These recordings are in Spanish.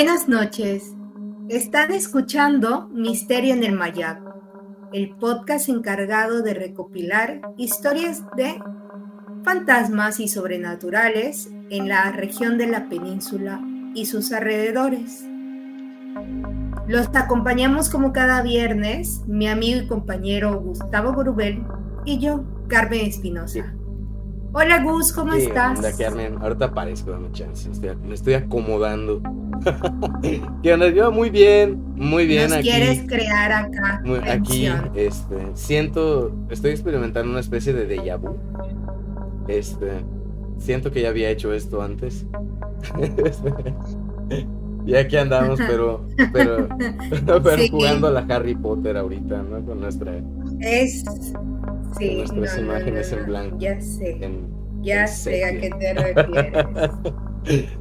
Buenas noches. Están escuchando Misterio en el Mayac, el podcast encargado de recopilar historias de fantasmas y sobrenaturales en la región de la península y sus alrededores. Los acompañamos como cada viernes mi amigo y compañero Gustavo Gorubel y yo, Carmen Espinosa. Hola Gus, ¿cómo estás? Hola Carmen, ahorita aparezco, dame chance, me estoy acomodando. ¿Qué onda? Yo muy bien, muy bien Nos quieres crear acá. aquí, este, siento, estoy experimentando una especie de déjà vu. Este, siento que ya había hecho esto antes. y aquí andamos, pero, pero, pero jugando a la Harry Potter ahorita, ¿no? Con nuestra. Es Sí, nuestras imágenes en blanco. Ya sé. ya sé a qué te refieres.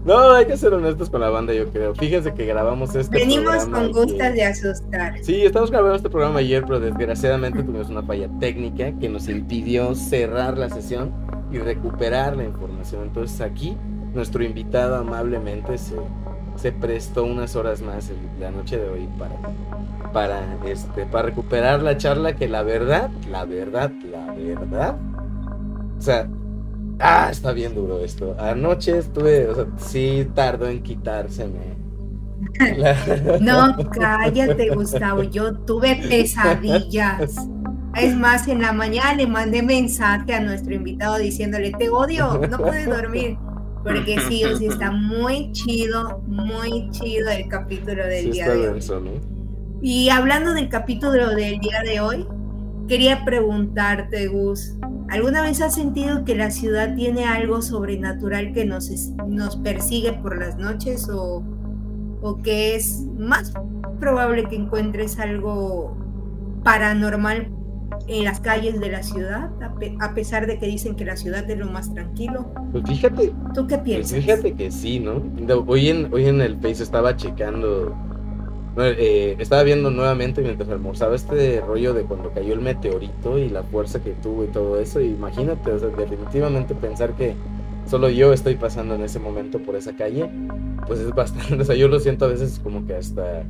no, hay que ser honestos con la banda, yo creo. Fíjense que grabamos este Venimos con gustas de asustar. Sí, estamos grabando este programa ayer, pero desgraciadamente tuvimos una falla técnica que nos impidió cerrar la sesión y recuperar la información. Entonces aquí nuestro invitado amablemente se, se prestó unas horas más la noche de hoy para para, este, para recuperar la charla que la verdad, la verdad, la verdad, o sea, ah, está bien duro esto. Anoche estuve, o sea, sí tardó en quitárseme. No, cállate, Gustavo. Yo tuve pesadillas. Es más, en la mañana le mandé mensaje a nuestro invitado diciéndole, te odio, no puedes dormir. Porque sí, o sí está muy chido, muy chido el capítulo del día de hoy. Y hablando del capítulo del día de hoy, quería preguntarte, Gus, ¿alguna vez has sentido que la ciudad tiene algo sobrenatural que nos, nos persigue por las noches o, o que es más probable que encuentres algo paranormal en las calles de la ciudad, a, pesar de que dicen que la ciudad es lo más tranquilo. Pues fíjate. ¿Tú qué pues piensas? fíjate que sí, ¿no? Hoy en, hoy en el Face estaba checando eh, estaba viendo nuevamente mientras almorzaba este rollo de cuando cayó el meteorito y la fuerza que tuvo y todo eso. imagínate, definitivamente pensar que solo yo estoy pasando en ese momento por esa calle, pues es bastante. O sea, yo lo siento a veces como que hasta,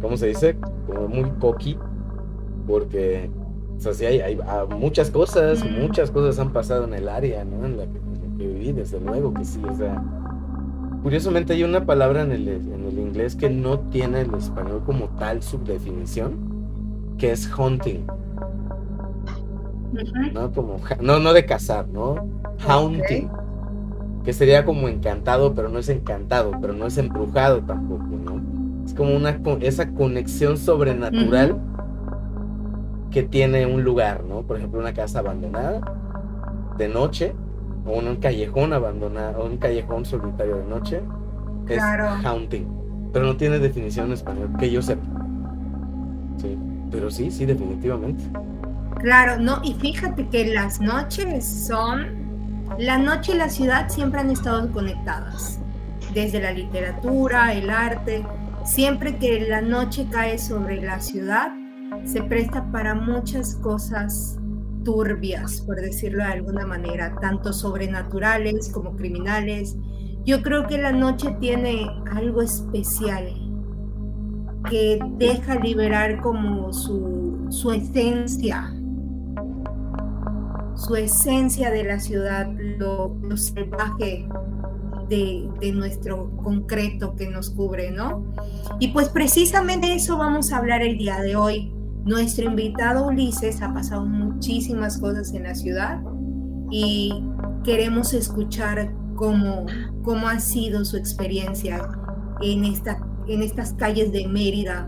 ¿cómo se dice? Como muy coqui, porque, o sea, sí hay, hay, muchas cosas, muchas cosas han pasado en el área, ¿no? En la que, en la que viví, desde luego que sí, o sea Curiosamente hay una palabra en el, en el inglés que no tiene el español como tal subdefinición, que es hunting. ¿No? Como, no, no de cazar, ¿no? Haunting. Que sería como encantado, pero no es encantado, pero no es embrujado tampoco, ¿no? Es como una esa conexión sobrenatural que tiene un lugar, ¿no? Por ejemplo, una casa abandonada de noche o un callejón abandonado, o un callejón solitario de noche, es haunting. Pero no tiene definición en español, que yo sepa. Sí, pero sí, sí, definitivamente. Claro, no, y fíjate que las noches son. La noche y la ciudad siempre han estado conectadas. Desde la literatura, el arte. Siempre que la noche cae sobre la ciudad, se presta para muchas cosas turbias, por decirlo de alguna manera, tanto sobrenaturales como criminales. Yo creo que la noche tiene algo especial que deja liberar como su, su esencia, su esencia de la ciudad, lo, salvaje de, de, nuestro concreto que nos cubre, ¿no? Y pues precisamente eso vamos a hablar el día de hoy. Nuestro invitado Ulises ha pasado muchísimas cosas en la ciudad y queremos escuchar cómo, cómo ha sido su experiencia en, esta, en estas calles de Mérida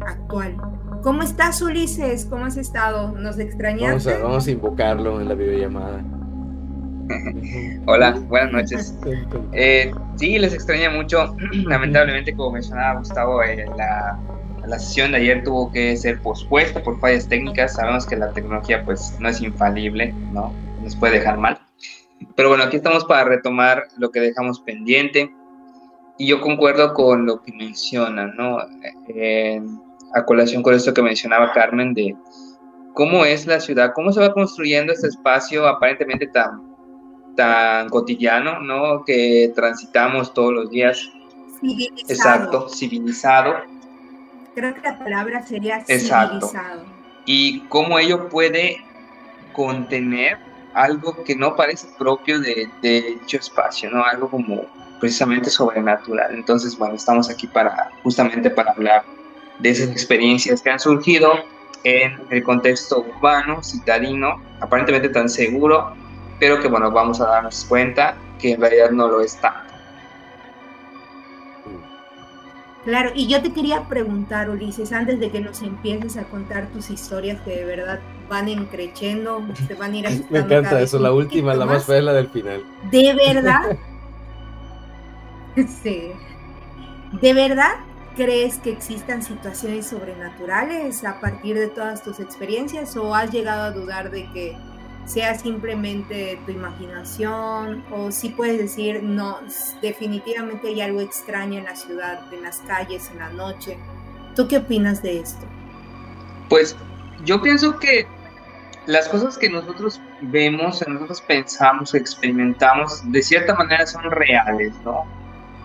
actual. ¿Cómo estás, Ulises? ¿Cómo has estado? ¿Nos extrañaste? Vamos a, vamos a invocarlo en la videollamada. Hola, buenas noches. Eh, sí, les extraña mucho. Lamentablemente, como mencionaba Gustavo, eh, la, la sesión de ayer tuvo que ser pospuesta por fallas técnicas. Sabemos que la tecnología pues no es infalible, ¿no? Nos puede dejar mal. Pero bueno, aquí estamos para retomar lo que dejamos pendiente. Y yo concuerdo con lo que menciona, ¿no? a colación con esto que mencionaba Carmen de cómo es la ciudad, cómo se va construyendo este espacio aparentemente tan, tan cotidiano, ¿no? Que transitamos todos los días civilizado. Exacto, civilizado. Creo que la palabra sería Exacto. civilizado. Y cómo ello puede contener algo que no parece propio de, de dicho espacio, ¿no? Algo como precisamente sobrenatural. Entonces, bueno, estamos aquí para justamente para hablar de esas experiencias que han surgido en el contexto urbano, citadino, aparentemente tan seguro, pero que bueno, vamos a darnos cuenta que en realidad no lo es tanto. Claro, y yo te quería preguntar, Ulises, antes de que nos empieces a contar tus historias que de verdad van encrechendo, te van a ir Me encanta eso, la última, la más fea, la del final. ¿De verdad? sí. ¿De verdad crees que existan situaciones sobrenaturales a partir de todas tus experiencias o has llegado a dudar de que sea simplemente tu imaginación o si puedes decir, no, definitivamente hay algo extraño en la ciudad, en las calles, en la noche. ¿Tú qué opinas de esto? Pues yo pienso que las cosas que nosotros vemos, nosotros pensamos, experimentamos, de cierta manera son reales, ¿no?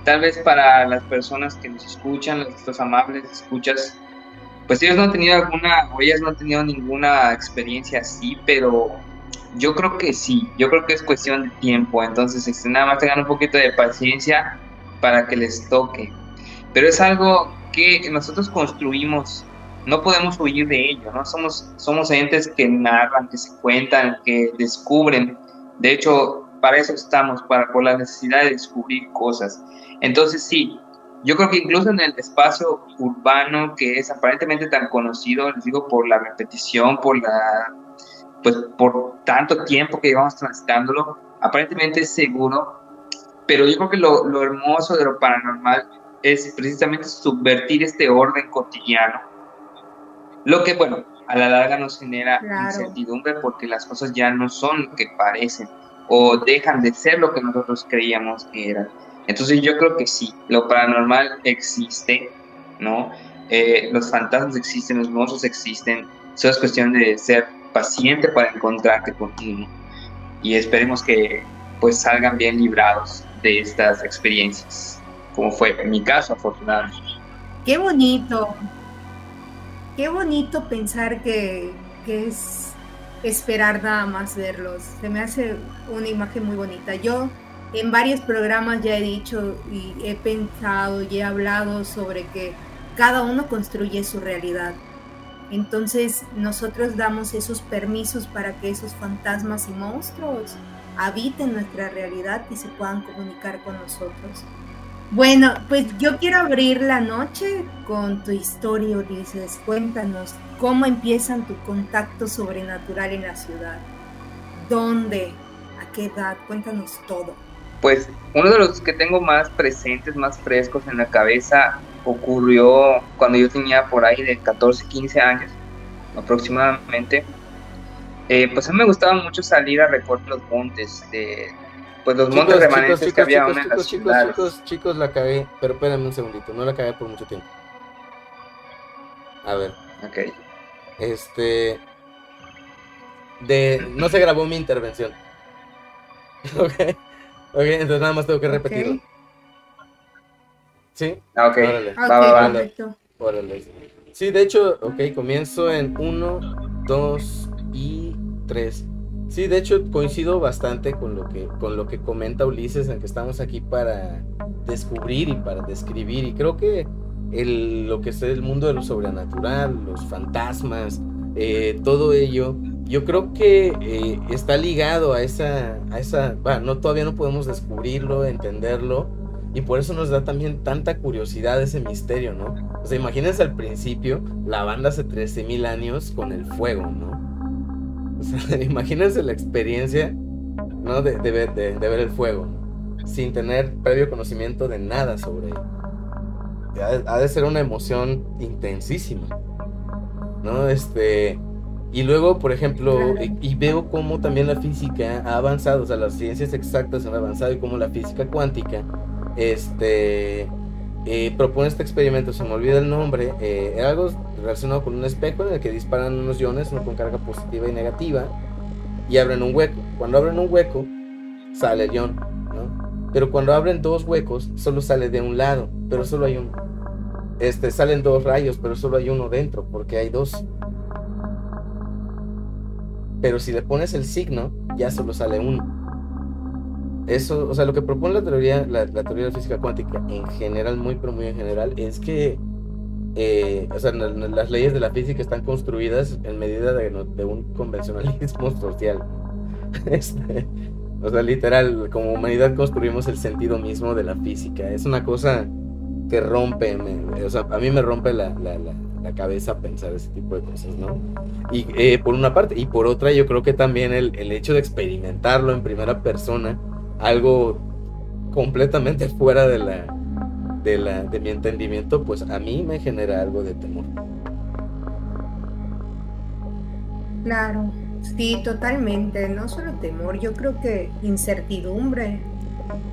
Tal vez para las personas que nos escuchan, los, amables escuchas, pues ellos no han tenido alguna, o ellas no han tenido ninguna experiencia así, pero yo creo que sí, yo creo que es cuestión de tiempo, entonces este, nada más tengan un poquito de paciencia para que les toque. Pero es algo que nosotros construimos, no podemos huir de ello, ¿no? Somos, somos entes que narran, que se cuentan, que descubren. De hecho, para eso estamos, para por la necesidad de descubrir cosas. Entonces sí, yo creo que incluso en el espacio urbano que es aparentemente tan conocido, les digo, por la repetición, por la pues por tanto tiempo que llevamos transitándolo, aparentemente es seguro, pero yo creo que lo, lo hermoso de lo paranormal es precisamente subvertir este orden cotidiano. Lo que, bueno, a la larga nos genera incertidumbre porque las cosas ya no son lo que parecen o dejan de ser lo que nosotros creíamos que eran. Entonces yo creo que sí, lo paranormal existe, ¿no? Eh, los fantasmas existen, los monstruos existen, solo es cuestión de ser paciente para encontrarte contigo y esperemos que pues salgan bien librados de estas experiencias, como fue en mi caso afortunadamente. Qué bonito, qué bonito pensar que, que es esperar nada más verlos. Se me hace una imagen muy bonita. Yo en varios programas ya he dicho y he pensado y he hablado sobre que cada uno construye su realidad. Entonces nosotros damos esos permisos para que esos fantasmas y monstruos habiten nuestra realidad y se puedan comunicar con nosotros. Bueno, pues yo quiero abrir la noche con tu historia, Ulises. Cuéntanos cómo empiezan tu contacto sobrenatural en la ciudad. ¿Dónde? ¿A qué edad? Cuéntanos todo. Pues uno de los que tengo más presentes, más frescos en la cabeza ocurrió cuando yo tenía por ahí de 14, 15 años aproximadamente. Eh, pues a mí me gustaba mucho salir a recorrer los montes, de, pues los montes remanentes que había en las ciudades. Chicos, chicos, la acabé, pero espérame un segundito, no la acabé por mucho tiempo. A ver. Ok. Este. De. No se grabó mi intervención. ok. Ok, entonces nada más tengo que repetirlo. ¿Sí? Ah, ok. Órale. Sí, de hecho, ok, comienzo en 1, 2 y 3. Sí, de hecho coincido bastante con lo que con lo que comenta Ulises, en que estamos aquí para descubrir y para describir. Y creo que el, lo que es el mundo de lo sobrenatural, los fantasmas, eh, todo ello, yo creo que eh, está ligado a esa, a esa, bueno, no, todavía no podemos descubrirlo, entenderlo, y por eso nos da también tanta curiosidad ese misterio, ¿no? O sea, imagínense al principio, la banda hace 13.000 años con el fuego, ¿no? O sea, imagínense la experiencia, ¿no? De, ver, de, ver, el fuego, sin tener previo conocimiento de nada sobre él. Ha, de ser una emoción intensísima, ¿no? Este... Y luego, por ejemplo, y, y, veo cómo también la física ha avanzado, o sea, las ciencias exactas han avanzado y cómo la física cuántica este propone este experimento, se me olvida el nombre, eh, algo relacionado con un espejo en el que disparan unos iones, uno con carga positiva y negativa, y abren un hueco. Cuando abren un hueco, sale el ion, Pero cuando abren dos huecos, solo sale de un lado, pero solo hay uno. Este, salen dos rayos, pero solo hay uno dentro, porque hay dos. Pero si le pones el signo, ya solo sale uno. Eso, o sea, lo que propone la teoría, la, teoría de la física cuántica en general, muy pero muy en general, es que eh, o sea, las leyes de la física están construidas en medida de, un convencionalismo social. Este, o sea, literal, como humanidad construimos el sentido mismo de la física. Es una cosa que rompe, o sea, a mí me rompe la, la, cabeza pensar ese tipo de cosas, ¿no? Y eh, por una parte, y por otra, yo creo que también el, el hecho de experimentarlo en primera persona, algo completamente fuera de la, de, la, de mi entendimiento, pues a mí me genera algo de temor. Claro, sí, totalmente. No solo temor, yo creo que incertidumbre,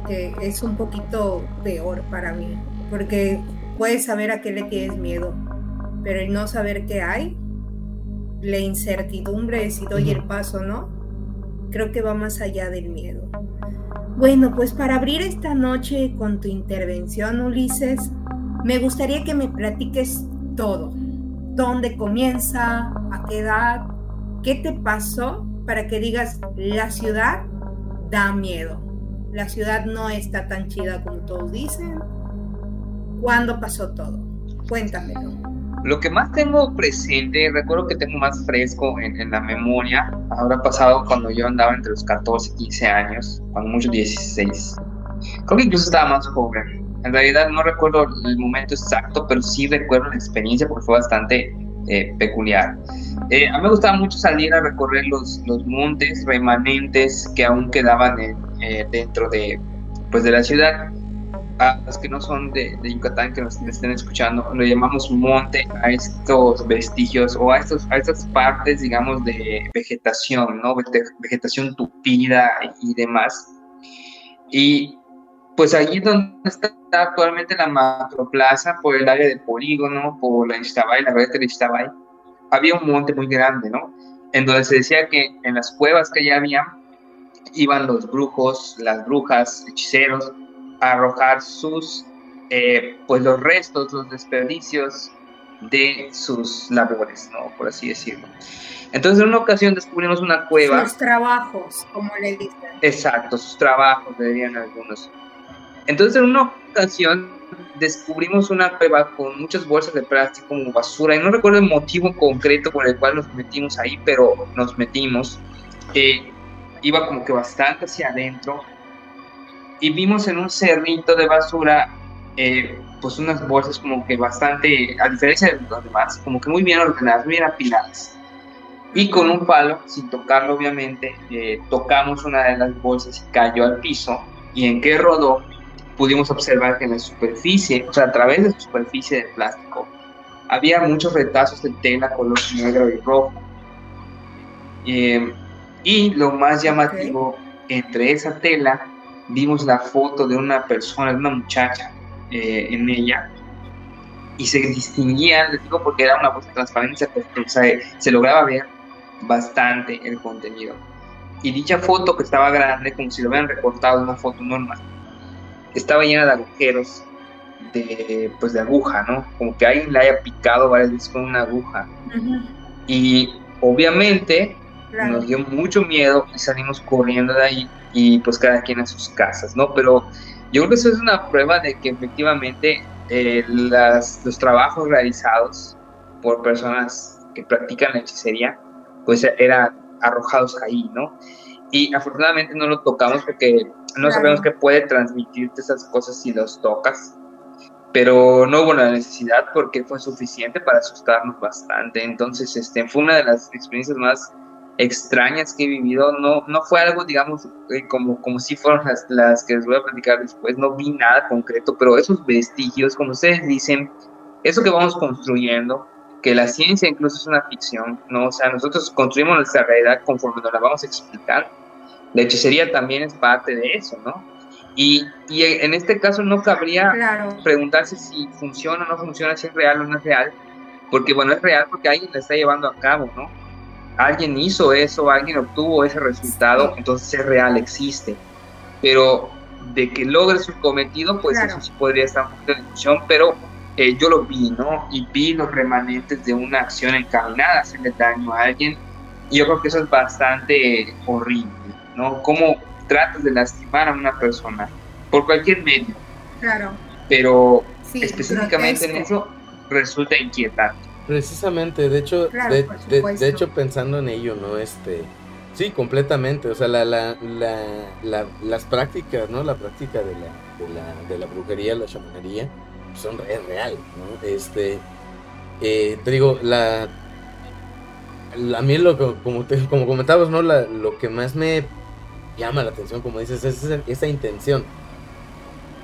que es un poquito peor para mí, porque puedes saber a qué le tienes miedo, pero el no saber qué hay, la incertidumbre si doy el paso, ¿no? Creo que va más allá del miedo. Bueno, pues para abrir esta noche con tu intervención, Ulises, me gustaría que me platiques todo. ¿Dónde comienza? ¿A qué edad? ¿Qué te pasó para que digas, la ciudad da miedo? La ciudad no está tan chida como todos dicen. ¿Cuándo pasó todo? Cuéntamelo. Lo que más tengo presente, recuerdo que tengo más fresco en, la memoria, habrá pasado cuando yo andaba entre los 14 y 15 años, cuando mucho 16. Creo que incluso estaba más joven. En realidad no recuerdo el momento exacto, pero sí recuerdo la experiencia porque fue bastante eh, peculiar. Eh, a mí me gustaba mucho salir a recorrer los, los montes remanentes que aún quedaban eh, dentro de, pues, de la ciudad a los que no son de, Yucatán, que nos estén escuchando, lo llamamos monte a estos vestigios o a, estos, a estas partes, digamos, de vegetación, ¿no? Vegetación tupida y demás. Y pues allí donde está actualmente la macroplaza, por el área del polígono, por la Ixtabay, la red de Ixtabay, había un monte muy grande, ¿no? En donde se decía que en las cuevas que ya había, iban los brujos, las brujas, hechiceros, arrojar sus, eh, pues los restos, los desperdicios de sus labores, ¿no? Por así decirlo. Entonces en una ocasión descubrimos una cueva. Sus trabajos, como le dicen. Exacto, sus trabajos, le dirían algunos. Entonces en una ocasión descubrimos una cueva con muchas bolsas de plástico como basura y no recuerdo el motivo concreto por el cual nos metimos ahí, pero nos metimos. Eh, iba como que bastante hacia adentro y vimos en un cerrito de basura eh, pues unas bolsas como que bastante, a diferencia de los demás, como que muy bien ordenadas, muy bien apiladas. Y con un palo, sin tocarlo obviamente, eh, tocamos una de las bolsas y cayó al piso. Y en que rodó, pudimos observar que en la superficie, o sea, a través de la superficie de plástico, había muchos retazos de tela color negro y rojo. Eh, y lo más llamativo, entre esa tela vimos la foto de una persona, de una muchacha eh, en ella, y se distinguía, les digo porque era una voz transparencia, o sea, se lograba ver bastante el contenido. Y dicha foto que estaba grande, como si lo hubieran recortado una foto normal, estaba llena de agujeros de, pues de aguja, ¿no? Como que alguien la haya picado varias veces con una aguja. Y obviamente nos dio mucho miedo y salimos corriendo de ahí y pues cada quien a sus casas, ¿no? Pero yo creo que eso es una prueba de que efectivamente eh, las, los trabajos realizados por personas que practican la hechicería, pues eran arrojados ahí, ¿no? Y afortunadamente no lo tocamos porque no sabemos qué puede transmitirte esas cosas si los tocas, pero no hubo la necesidad porque fue suficiente para asustarnos bastante. Entonces, este, fue una de las experiencias más extrañas que he vivido, no, no fue algo, digamos, eh, como, como si fueron las, las que les voy a platicar después, no vi nada concreto, pero esos vestigios, como ustedes dicen, eso que vamos construyendo, que la ciencia incluso es una ficción, ¿no? O sea, nosotros construimos nuestra realidad conforme nos la vamos a explicar. La hechicería también es parte de eso, ¿no? Y, y en este caso no cabría preguntarse si funciona o no funciona, si es real o no es real, porque bueno, es real porque alguien la está llevando a cabo, ¿no? Alguien hizo eso, alguien obtuvo ese resultado, entonces es real, existe. Pero de que logre su cometido, pues eso sí podría estar un poquito de discusión, pero eh, yo lo vi, ¿no? Y vi los remanentes de una acción encaminada a hacerle daño a alguien, y yo creo que eso es bastante horrible, ¿no? Cómo tratas de lastimar a una persona por cualquier medio. Claro. Pero específicamente en eso resulta inquietante. Precisamente, de hecho, de, hecho pensando en ello, ¿no? Este, sí, completamente, o sea, la, la, la, las prácticas, ¿no? La práctica de la, de la, brujería, la chamanería, son es real, ¿no? Este, eh, te digo, la, a mí lo como, como comentabas, ¿no? lo que más me llama la atención, como dices, es esa, intención,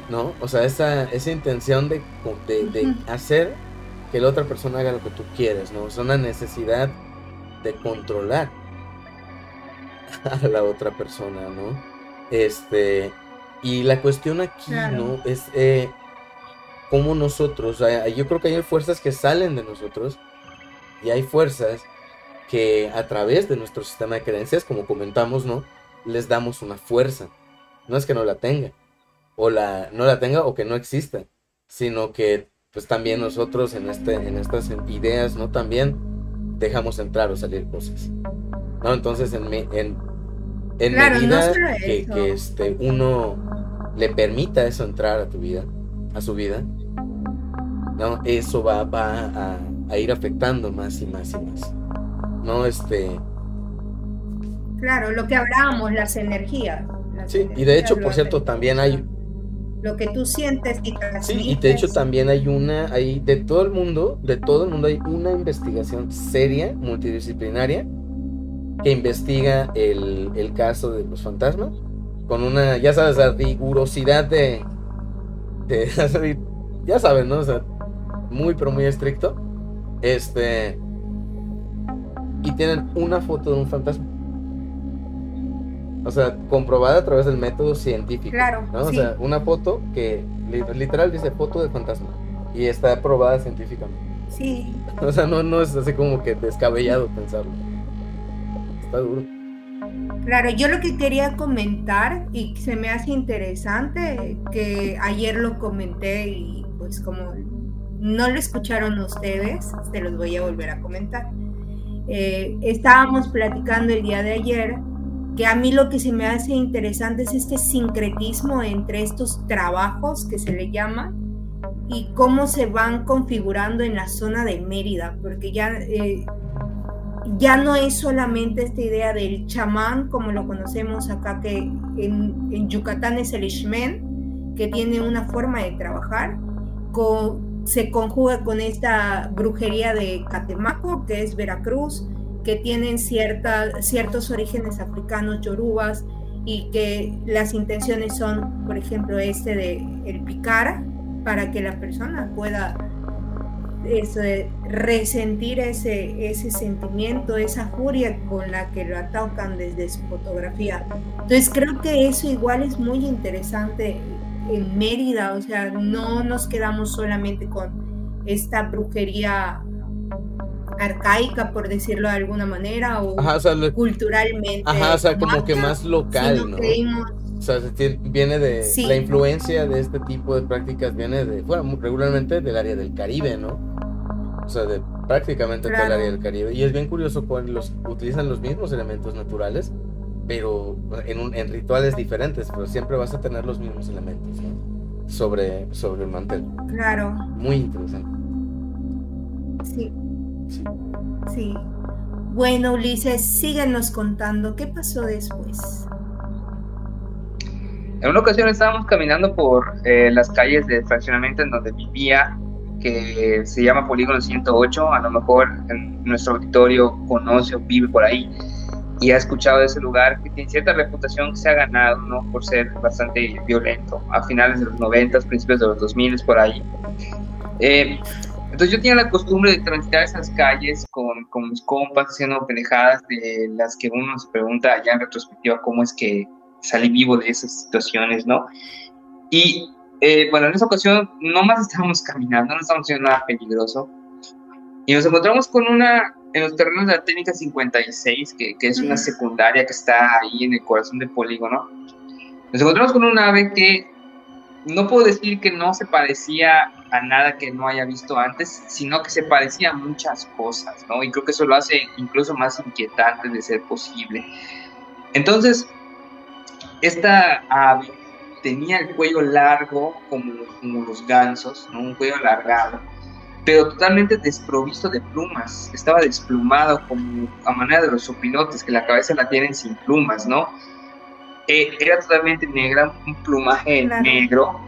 ¿no? O sea, esa, esa intención de, de hacer que la otra persona haga lo que tú quieres, ¿no? Es una necesidad de controlar a la otra persona, ¿no? Este, y la cuestión aquí, ¿no? Es eh, cómo nosotros, yo creo que hay fuerzas que salen de nosotros y hay fuerzas que a través de nuestro sistema de creencias, como comentamos, ¿no? Les damos una fuerza. No es que no la tenga, o la, no la tenga o que no exista, sino que pues también nosotros en, este, en estas ideas, ¿no? También dejamos entrar o salir cosas, ¿no? Entonces, en, en, en medida que, que, este, uno le permita eso entrar a tu vida, a su vida, ¿no? Eso va, va a, a ir afectando más y más y más, ¿no? Este... Claro, lo que hablábamos, las energías. sí, y de hecho, por cierto, también hay lo que tú sientes y Sí, y de hecho también hay una, hay de todo el mundo, de todo el mundo hay una investigación seria, multidisciplinaria, que investiga el, el caso de los fantasmas, con una, ya sabes, la rigurosidad de, de ya sabes, ¿no? O sea, muy, pero muy estricto. Este, y tienen una foto de un fantasma. O sea, comprobada a través del método científico. Claro. ¿no? O sea, una foto que literal dice foto de fantasma. Y está aprobada científicamente. Sí. O sea, no, no es así como que descabellado pensarlo. Está duro. Claro, yo lo que quería comentar y se me hace interesante, que ayer lo comenté y pues como no lo escucharon ustedes, se los voy a volver a comentar. Eh, estábamos platicando el día de ayer que a mí lo que se me hace interesante es este sincretismo entre estos trabajos que se le llama y cómo se van configurando en la zona de Mérida, porque ya, eh, ya no es solamente esta idea del chamán como lo conocemos acá, que en, Yucatán es el Ishmen, que tiene una forma de trabajar, se conjuga con esta brujería de Catemaco, que es Veracruz, que tienen cierta, ciertos orígenes africanos, yorubas, y que las intenciones son, por ejemplo, este de el picar para que la persona pueda eso, resentir ese, ese sentimiento, esa furia con la que lo atacan desde su fotografía. Entonces creo que eso igual es muy interesante en Mérida, o sea, no nos quedamos solamente con esta brujería arcaica, por decirlo de alguna manera, o, culturalmente. Ajá, o sea, como que más local, ¿no? o sea, viene de la influencia de este tipo de prácticas, viene de, bueno, regularmente del área del Caribe, ¿no? O sea, de prácticamente todo el área del Caribe. Y es bien curioso cuando los utilizan los mismos elementos naturales, pero en, en rituales diferentes, pero siempre vas a tener los mismos elementos, ¿no? Sobre, sobre el mantel. Claro. Muy interesante. Sí. Sí. Bueno, Ulises, síguenos contando, ¿qué pasó después? En una ocasión estábamos caminando por eh, las calles de fraccionamiento en donde vivía, que se llama Polígono 108, a lo mejor en nuestro auditorio conoce o vive por ahí y ha escuchado de ese lugar que tiene cierta reputación que se ha ganado, ¿no? Por ser bastante violento, a finales de los 90, principios de los 2000, por ahí. Eh, entonces yo tenía la costumbre de transitar esas calles con, con mis compas haciendo pendejadas de las que uno se pregunta ya en retrospectiva cómo es que salí vivo de esas situaciones, ¿no? Y eh, bueno, en esa ocasión no más estábamos caminando, no estábamos haciendo nada peligroso. Y nos encontramos con una, en los terrenos de la técnica 56, que, que es una secundaria que está ahí en el corazón del polígono. Nos encontramos con un ave que no puedo decir que no se parecía a nada que no haya visto antes, sino que se parecía a muchas cosas, ¿no? Y creo que eso lo hace incluso más inquietante de ser posible. Entonces, esta ave tenía el cuello largo como, como los gansos, ¿no? Un cuello alargado, pero totalmente desprovisto de plumas. Estaba desplumado como a manera de los sopilotes, que la cabeza la tienen sin plumas, ¿no? Eh, era totalmente negra, un plumaje negro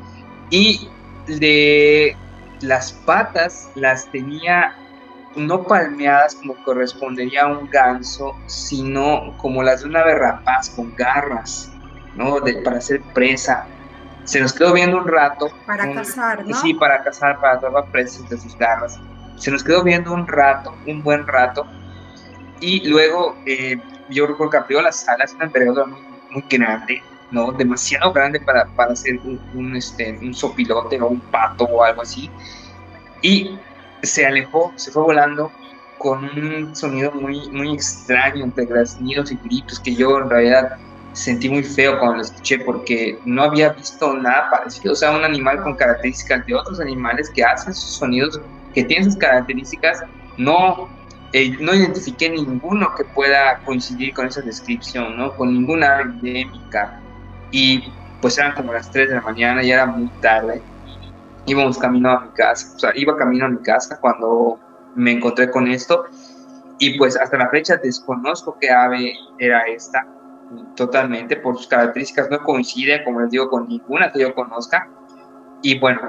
y de las patas las tenía no palmeadas como correspondería a un ganso, sino como las de una ave rapaz con garras, ¿no? De, para hacer presa. Se nos quedó viendo un rato. Para cazar, ¿no? Sí, para cazar, para atrapar presas de sus garras. Se nos quedó viendo un rato, un buen rato. Y luego, eh, yo recuerdo que abrió las alas, una envergadura muy muy grande, ¿no? Demasiado grande para, para hacer un, este, un sopilote o un pato o algo así. Y se alejó, se fue volando con un sonido muy, muy extraño entre graznidos y gritos que yo en realidad sentí muy feo cuando lo escuché porque no había visto nada parecido. O sea, un animal con características de otros animales que hacen sus sonidos, que tienen sus características, no eh, no identifiqué ninguno que pueda coincidir con esa descripción, ¿no? Con ninguna endémica. Y pues eran como las 3 de la mañana, y era muy tarde. Íbamos camino a mi casa, o sea, iba camino a mi casa cuando me encontré con esto. Y pues hasta la fecha desconozco qué ave era esta, totalmente, por sus características no coincide, como les digo, con ninguna que yo conozca. Y bueno,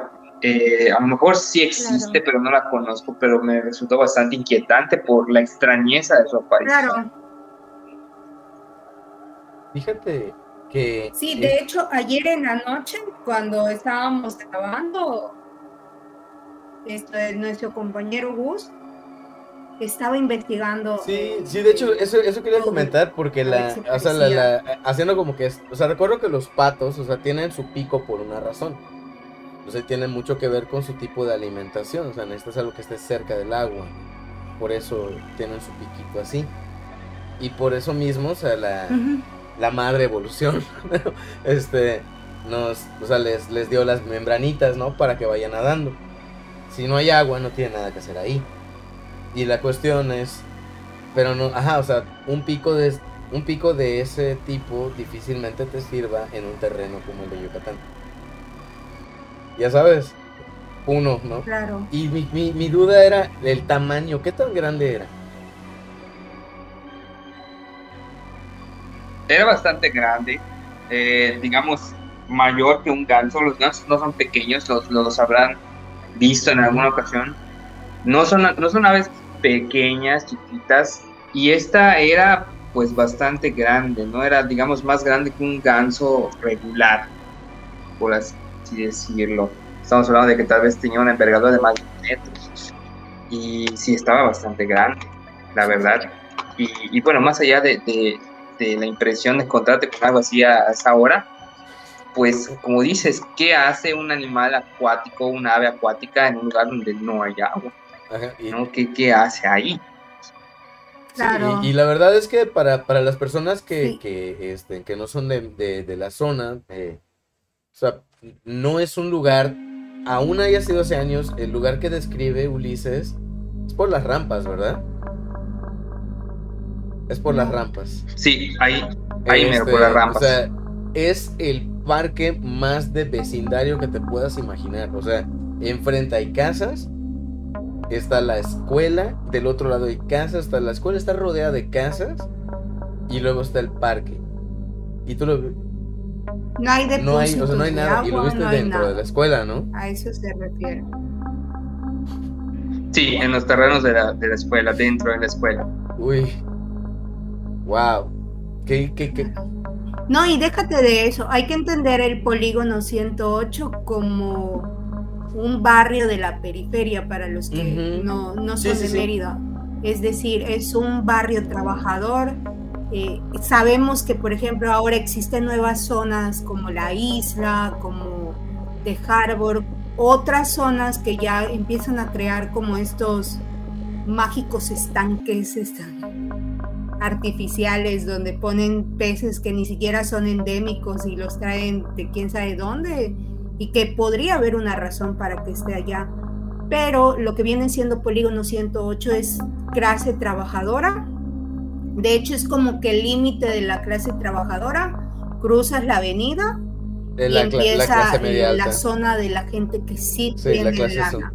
eh, a lo mejor sí existe, pero no la conozco, pero me resultó bastante inquietante por la extrañeza de su aparición. Claro. Fíjate que... Sí, de hecho, ayer en la noche, cuando estábamos grabando, esto es nuestro compañero Gus, estaba investigando. Sí, sí, de hecho, eso, eso quería comentar porque la, o sea, la, haciendo como que, o sea, recuerdo que los patos, o sea, tienen su pico por una razón. Entonces tiene mucho que ver con su tipo de alimentación. O sea, necesitas algo que esté cerca del agua. Por eso tienen su piquito así. Y por eso mismo, o sea, la, la madre evolución, este, nos, o sea, les, les dio las membranitas, ¿no? Para que vayan nadando. Si no hay agua, no tiene nada que hacer ahí. Y la cuestión es, pero no, ajá, o sea, un pico de, un pico de ese tipo difícilmente te sirva en un terreno como el de Yucatán ya sabes, uno, ¿no? Claro. Y mi, mi, duda era el tamaño, ¿qué tan grande era? Era bastante grande, eh, digamos, mayor que un ganso. Los gansos no son pequeños, los, los habrán visto en alguna ocasión. No son, no son aves pequeñas, chiquitas, y esta era pues bastante grande, ¿no? Era, digamos, más grande que un ganso regular, por así decirlo. Estamos hablando de que tal vez tenía una envergadura de más de metros. Y sí, estaba bastante grande, la verdad. Y, bueno, más allá de, de, la impresión de encontrarte con algo así a esa hora, pues como dices, ¿qué hace un animal acuático, una ave acuática en un lugar donde no hay agua? ¿Qué, hace ahí? Claro. y, la verdad es que para, para las personas que, que, este, que no son de, de, la zona, eh, o sea, no es un lugar, aún haya sido hace años, el lugar que describe Ulises es por las rampas, ¿verdad? Es por las rampas. Sí, ahí, ahí me por las este, rampas. O sea, es el parque más de vecindario que te puedas imaginar. O sea, enfrente hay casas, está la escuela, del otro lado hay casas, está la escuela está rodeada de casas y luego está el parque. Y tú lo no hay No hay, o sea, no hay nada. y lo viste dentro de la escuela, ¿no? A eso se refiere. Sí, en los terrenos de la, de la escuela, dentro de la escuela. Uy. Wow. ¿Qué, qué, qué? No, y déjate de eso. Hay que entender el polígono 108 como un barrio de la periferia para los que no, no son de Mérida. Es decir, es un barrio trabajador eh, sabemos que, por ejemplo, ahora existen nuevas zonas como la isla, como de Harbor, otras zonas que ya empiezan a crear como estos mágicos estanques artificiales donde ponen peces que ni siquiera son endémicos y los traen de quién sabe dónde y que podría haber una razón para que esté allá. Pero lo que viene siendo Polígono 108 es clase trabajadora. De hecho, es como que el límite de la clase trabajadora, cruzas la avenida y empieza la, zona de la gente que sí, tiene lana.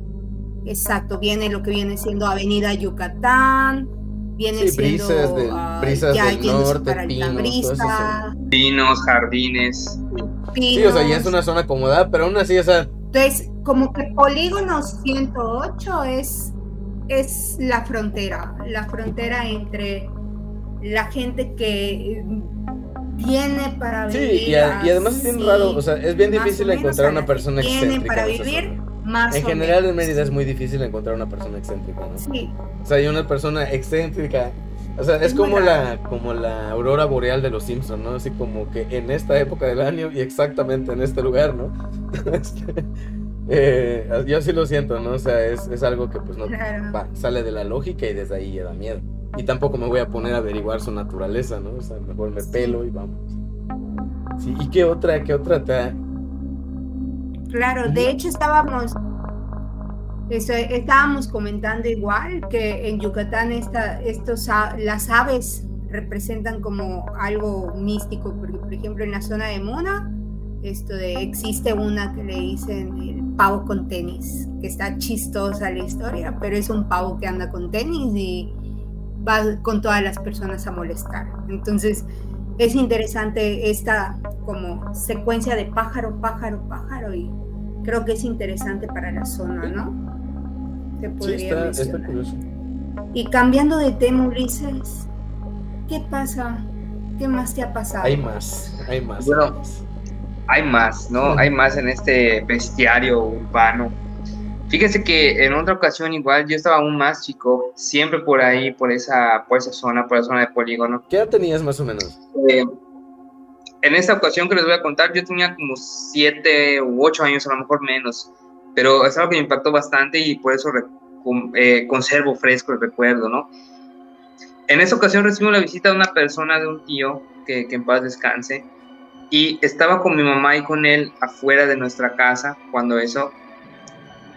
Exacto, viene lo que viene siendo Avenida Yucatán, viene siendo brisas, del norte, pinos, pinos, jardines. sí, o sea, ya es una zona acomodada, pero aún así, o sea... Entonces, como que Polígono 108 es, es la frontera, la frontera entre la gente que tiene para vivir. Sí, y, además es bien raro, o sea, es bien difícil encontrar una persona excéntrica. para vivir en general en Mérida es muy difícil encontrar una persona excéntrica, ¿no? Sí. O sea, hay una persona excéntrica. O sea, es, como la, como la aurora boreal de los Simpsons, ¿no? Así como que en esta época del año y exactamente en este lugar, ¿no? Este, eh, yo sí lo siento, ¿no? O sea, es, es algo que pues no sale de la lógica y desde ahí ya da miedo. Y tampoco me voy a poner a averiguar su naturaleza, ¿no? O sea, mejor me pelo y vamos. Sí, ¿y qué otra, qué otra te, Claro, de hecho estábamos, estábamos comentando igual que en Yucatán esta, estos, las aves representan como algo místico, porque por ejemplo en la zona de Mona, esto de existe una que le dicen el pavo con tenis, que está chistosa la historia, pero es un pavo que anda con tenis y va con todas las personas a molestar. Entonces, es interesante esta como secuencia de pájaro, pájaro, pájaro y creo que es interesante para la zona, ¿no? sí, está, está curioso. Y cambiando de tema, Ulises, ¿qué pasa? ¿Qué más te ha pasado? Hay más, hay más. Bueno, hay más, ¿no? Hay más en este bestiario urbano. Fíjese que en otra ocasión igual yo estaba aún más chico, siempre por ahí, por esa, por esa zona, por la zona de polígono. ¿Qué edad tenías más o menos? Eh, en esta ocasión que les voy a contar, yo tenía como siete u ocho años, a lo mejor menos, pero es algo que me impactó bastante y por eso eh, conservo fresco el recuerdo, ¿no? En esa ocasión recibí la visita de una persona, de un tío, que, que en paz descanse, y estaba con mi mamá y con él afuera de nuestra casa cuando eso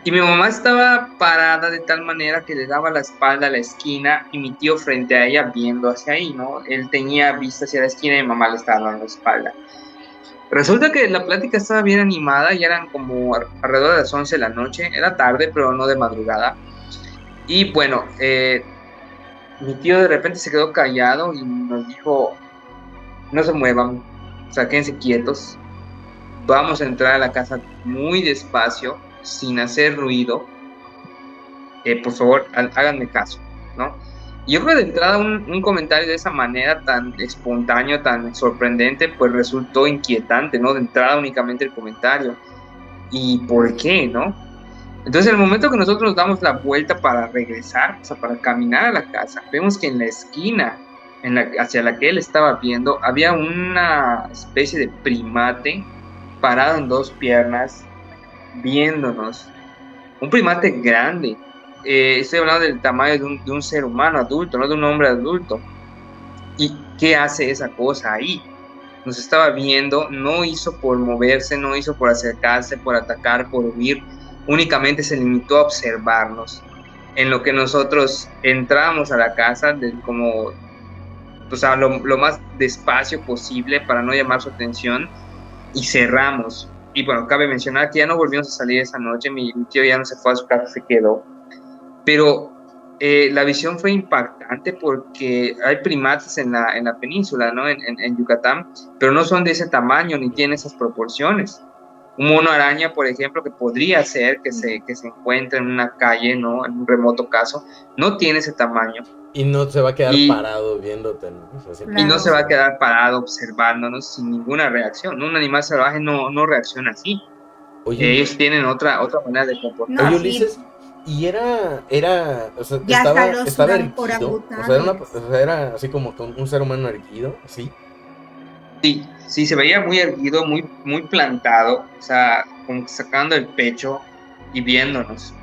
y mi mamá estaba parada de tal manera que le daba la espalda a la esquina y mi tío frente a ella viendo hacia ahí, ¿no? Él tenía vista hacia la esquina y mi mamá le estaba dando la espalda. Resulta que la plática estaba bien animada, ya eran como alrededor de las 11 de la noche, era tarde, pero no de madrugada. Y bueno, eh, mi tío de repente se quedó callado y nos dijo, no se muevan, o sea, quédense quietos, vamos a entrar a la casa muy despacio sin hacer ruido, eh, por favor, háganme caso, ¿no? Yo creo que de entrada un, comentario de esa manera tan espontáneo, tan sorprendente, pues resultó inquietante, ¿no? De entrada únicamente el comentario. ¿Y por qué, no? Entonces, en el momento que nosotros nos damos la vuelta para regresar, o sea, para caminar a la casa, vemos que en la esquina en la, hacia la que él estaba viendo había una especie de primate parado en dos piernas, viéndonos. Un primate grande. Eh, estoy hablando del tamaño de un, ser humano adulto, no de un hombre adulto. ¿Y qué hace esa cosa ahí? Nos estaba viendo, no hizo por moverse, no hizo por acercarse, por atacar, por huir, únicamente se limitó a observarnos. En lo que nosotros entramos a la casa, de, como lo, lo más despacio posible para no llamar su atención, y cerramos y bueno, cabe mencionar que ya no volvimos a salir esa noche, mi, tío ya no se fue a su casa, se quedó. Pero eh, la visión fue impactante porque hay primates en la, en la península, ¿no? En, en, Yucatán, pero no son de ese tamaño ni tienen esas proporciones. Un mono araña, por ejemplo, que podría ser que se, que se encuentre en una calle, ¿no? En un remoto caso, no tiene ese tamaño. Y no se va a quedar parado viéndote. Y no se va a quedar parado observándonos sin ninguna reacción. Un animal salvaje no, no reacciona así. Ellos tienen otra, otra manera de comportarse. Oye, Ulises, y era, era, o sea, estaba, estaba erguido, o sea, era, o sea, era así como un ser humano erguido, así. Sí, sí, se veía muy erguido, muy, muy plantado, o sea, como sacando el pecho y viéndonos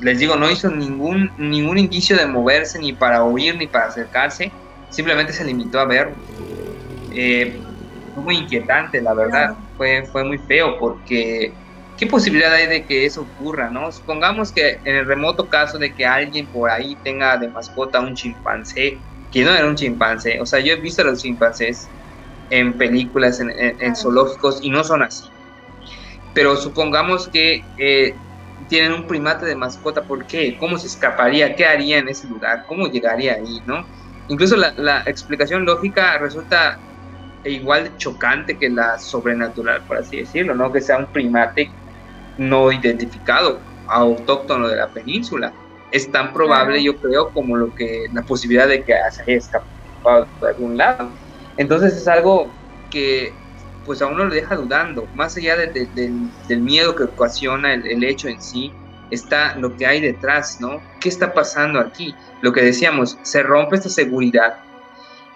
les digo, no hizo ningún, ningún indicio de moverse ni para huir ni para acercarse, simplemente se limitó a ver. Eh, fue muy inquietante, la verdad. Fue, fue muy feo porque ¿qué posibilidad hay de que eso ocurra, no? Supongamos que en el remoto caso de que alguien por ahí tenga de mascota un chimpancé, que no era un chimpancé, o sea, yo he visto a los chimpancés en películas, en, zoológicos, y no son así. Pero supongamos que eh, tienen un primate de mascota, ¿por qué? ¿Cómo se escaparía? ¿Qué haría en ese lugar? ¿Cómo llegaría ahí, no? Incluso la, la explicación lógica resulta igual de chocante que la sobrenatural, por así decirlo, ¿no? Que sea un primate no identificado, autóctono de la península. Es tan probable, yo creo, como lo que la posibilidad de que se haya escapado de algún lado. Entonces es algo que pues a uno lo deja dudando, más allá del miedo que ocasiona el, hecho en sí, está lo que hay detrás, ¿no? ¿Qué está pasando aquí? Lo que decíamos, se rompe esta seguridad.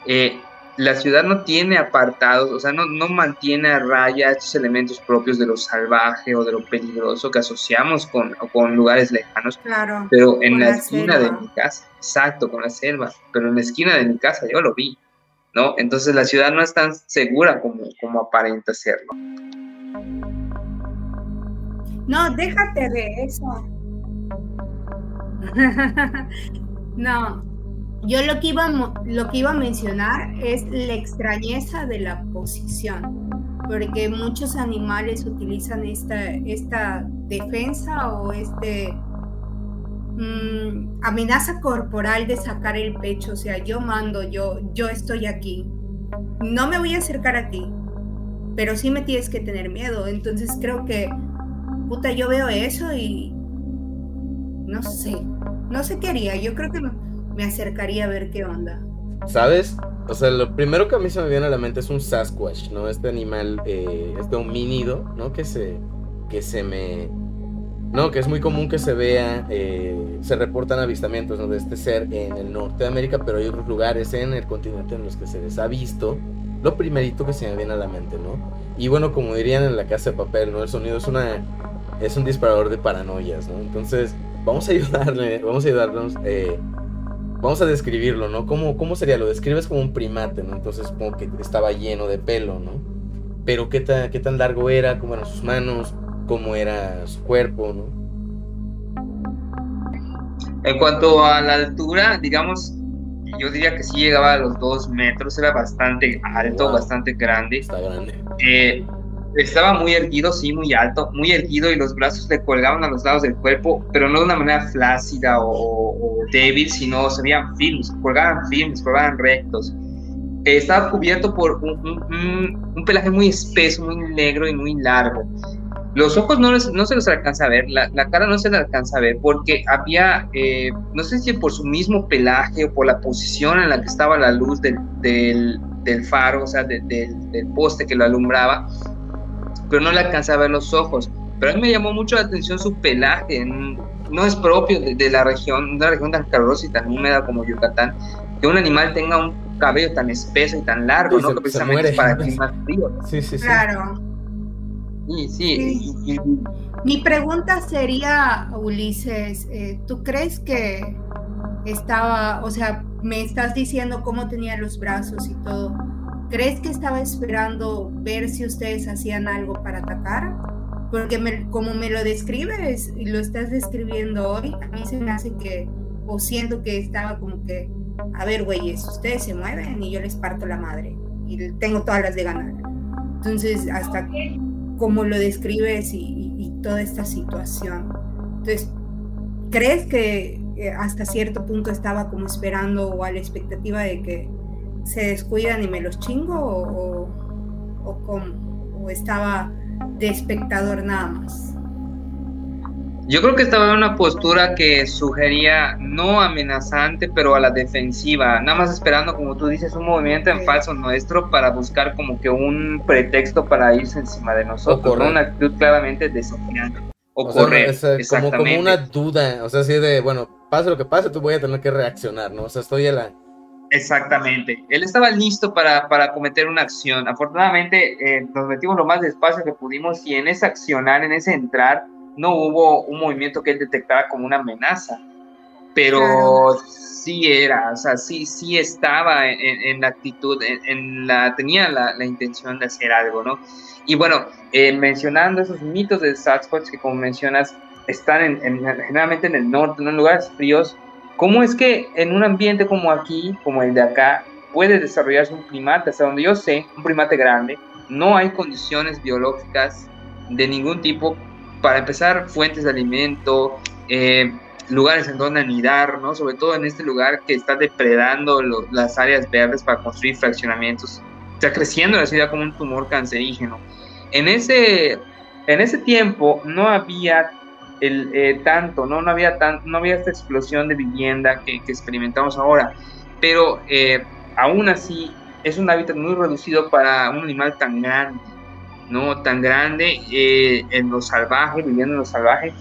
Eh, la ciudad no tiene apartados, o sea, no, no mantiene a raya estos elementos propios de lo salvaje o de lo peligroso que asociamos con, con lugares lejanos. Claro. Pero en la, esquina de mi casa, exacto, con la selva, pero en la esquina de mi casa yo lo vi, Entonces la ciudad no es tan segura como, como aparenta serlo. No, déjate de eso. no, yo lo que, iba, lo que iba a mencionar es la extrañeza de la posición, porque muchos animales utilizan esta, esta defensa o este mm, amenaza corporal de sacar el pecho, o sea, yo mando, yo, yo estoy aquí, no me voy a acercar a ti, pero sí me tienes que tener miedo, entonces creo que, puta, yo veo eso y no sé, no sé qué haría, yo creo que me acercaría a ver qué onda. ¿Sabes? O sea, lo primero que a mí se me viene a la mente es un Sasquatch, ¿no? Este animal, eh, este homínido, ¿no? Que se, que se me... No, que es muy común que se vea, eh, se reportan avistamientos ¿no? de este ser en el norte de América, pero hay otros lugares en el continente en los que se les ha visto. Lo primerito que se me viene a la mente, ¿no? Y bueno, como dirían en la casa de papel, ¿no? El sonido es una es un disparador de paranoias, ¿no? Entonces, vamos a ayudarle, vamos a ayudarnos eh, vamos a describirlo, ¿no? ¿Cómo, ¿Cómo sería? Lo describes como un primate, ¿no? Entonces como que estaba lleno de pelo, ¿no? Pero ¿qué, qué tan largo era? ¿Cómo eran sus manos? ¿Cómo era su cuerpo, ¿no? En cuanto a la altura, digamos, yo diría que sí llegaba a los dos metros, era bastante alto, bastante grande. Está grande. Eh, estaba muy erguido, sí, muy alto, muy erguido y los brazos le colgaban a los lados del cuerpo, pero no de una manera flácida o, débil, sino se veían firmes, colgaban firmes, colgaban rectos. Eh, estaba cubierto por un, pelaje muy espeso, muy negro y muy largo. Los ojos no, no se los alcanza a ver, la, cara no se le alcanza a ver porque había, eh, no sé si por su mismo pelaje o por la posición en la que estaba la luz del, del, faro, o sea, del, del poste que lo alumbraba, pero no le alcanzaba a ver los ojos. Pero a mí me llamó mucho la atención su pelaje, no es propio de, la región, una región tan calurosa y tan húmeda como Yucatán, que un animal tenga un cabello tan espeso y tan largo, ¿no? que precisamente es para climas fríos. Sí, sí, sí. Claro. Sí, sí. Mi pregunta sería, Ulises, eh, ¿tú crees que estaba, o sea, me estás diciendo cómo tenía los brazos y todo? ¿Crees que estaba esperando ver si ustedes hacían algo para atacar? Porque como me lo describes y lo estás describiendo hoy, a mí se me hace que, o siento que estaba como que, a ver, güeyes, ustedes se mueven y yo les parto la madre y tengo todas las de ganar. Entonces, hasta como lo describes y, toda esta situación. Entonces, ¿crees que eh, hasta cierto punto estaba como esperando o a la expectativa de que se descuidan y me los chingo o, o, estaba de espectador nada más? Yo creo que estaba en una postura que sugería no amenazante, pero a la defensiva, nada más esperando, como tú dices, un movimiento en falso nuestro para buscar como que un pretexto para irse encima de nosotros, una actitud claramente desafiante. O, correr, como, como, una duda, o sea, así de, bueno, pase lo que pase, tú voy a tener que reaccionar, ¿no? O sea, estoy a la, Exactamente. Él estaba listo para, para cometer una acción. Afortunadamente eh, nos metimos lo más despacio que pudimos y en ese accionar, en ese entrar, no hubo un movimiento que él detectara como una amenaza. pero sí era, o sea, sí, sí estaba en, la actitud, en, la, tenía la, la, intención de hacer algo, ¿no? Y bueno, eh, mencionando esos mitos de Sasquatch que como mencionas, están en, generalmente en el norte, en lugares fríos, ¿cómo es que en un ambiente como aquí, como el de acá, puede desarrollarse un primate? Hasta donde yo sé, un primate grande, no hay condiciones biológicas de ningún tipo para empezar, fuentes de alimento, eh, lugares en donde anidar, ¿no? Sobre todo en este lugar que está depredando las áreas verdes para construir fraccionamientos. Está creciendo la ciudad como un tumor cancerígeno. En ese, en ese tiempo no había el, eh, tanto, ¿no? No, había tan, no había esta explosión de vivienda que, experimentamos ahora, pero eh, aún así es un hábitat muy reducido para un animal tan grande, ¿no? Tan grande eh, en lo salvaje, viviendo en lo salvaje,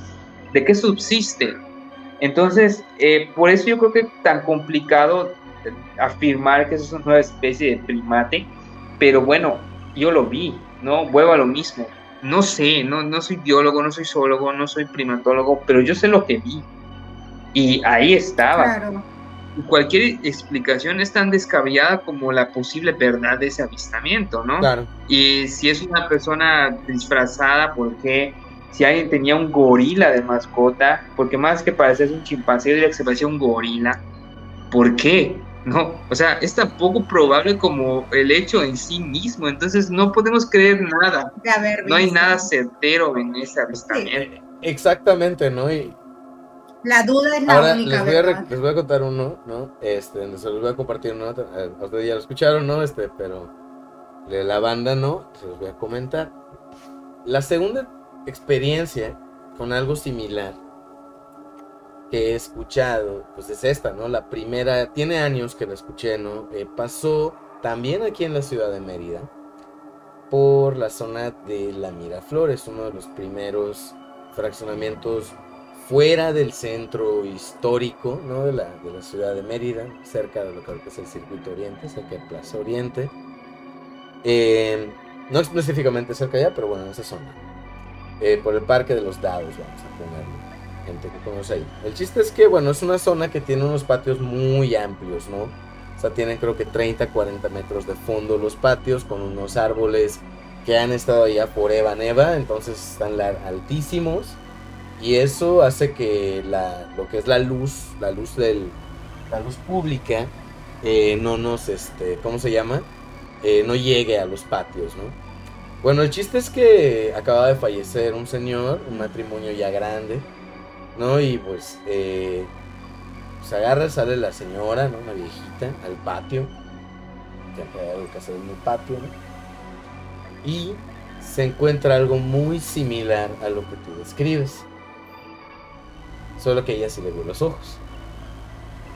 ¿de qué subsiste? Entonces, eh, por eso yo creo que tan complicado afirmar que eso es una nueva especie de primate, pero bueno, yo lo vi, ¿no? Vuelvo a lo mismo. No sé, no, no soy biólogo, no soy zoólogo, no soy primatólogo, pero yo sé lo que vi. Y ahí estaba. Claro. Cualquier explicación es tan descabellada como la posible verdad de ese avistamiento, ¿no? Claro. Y si es una persona disfrazada, ¿por qué? si alguien tenía un gorila de mascota, porque más que parecerse un chimpancé, diría que se parecía un gorila. ¿Por qué? No, o sea, es tan poco probable como el hecho en sí mismo, entonces no podemos creer nada. No hay nada certero en ese avistamiento. Exactamente, ¿no? Y la duda es la Ahora, única. Les voy, a, les voy a contar uno, ¿no? Este, se los voy a compartir uno. Eh, ustedes ya lo escucharon, ¿no? Este, pero de la banda no, se los voy a comentar. La segunda experiencia con algo similar que he escuchado, pues es esta, ¿no? La primera, tiene años que la escuché, ¿no? Eh, pasó también aquí en la ciudad de Mérida, por la zona de la Miraflores, uno de los primeros fraccionamientos fuera del centro histórico, ¿no? De la, de la ciudad de Mérida, cerca de lo que es el Circuito Oriente, cerca de Plaza Oriente. Eh, no específicamente cerca allá, pero bueno, en esa zona. Eh, por el Parque de los Dados, vamos a ponerlo. Gente que conoce ahí. El chiste es que, bueno, es una zona que tiene unos patios muy amplios, ¿no? O sea, tienen creo que 30, 40 metros de fondo los patios con unos árboles que han estado allá por Eva Neva, entonces están altísimos. Y eso hace que la, lo que es la luz, la luz del, la luz pública, eh, no nos, este, ¿cómo se llama? Eh, no llegue a los patios, ¿no? Bueno, el chiste es que acaba de fallecer un señor, un matrimonio ya grande, ¿no? Y pues eh, se agarra, sale la señora, ¿no? Una viejita, al patio. Que el casero en el patio, ¿no? Y se encuentra algo muy similar a lo que tú describes. Solo que ella sí le vio los ojos.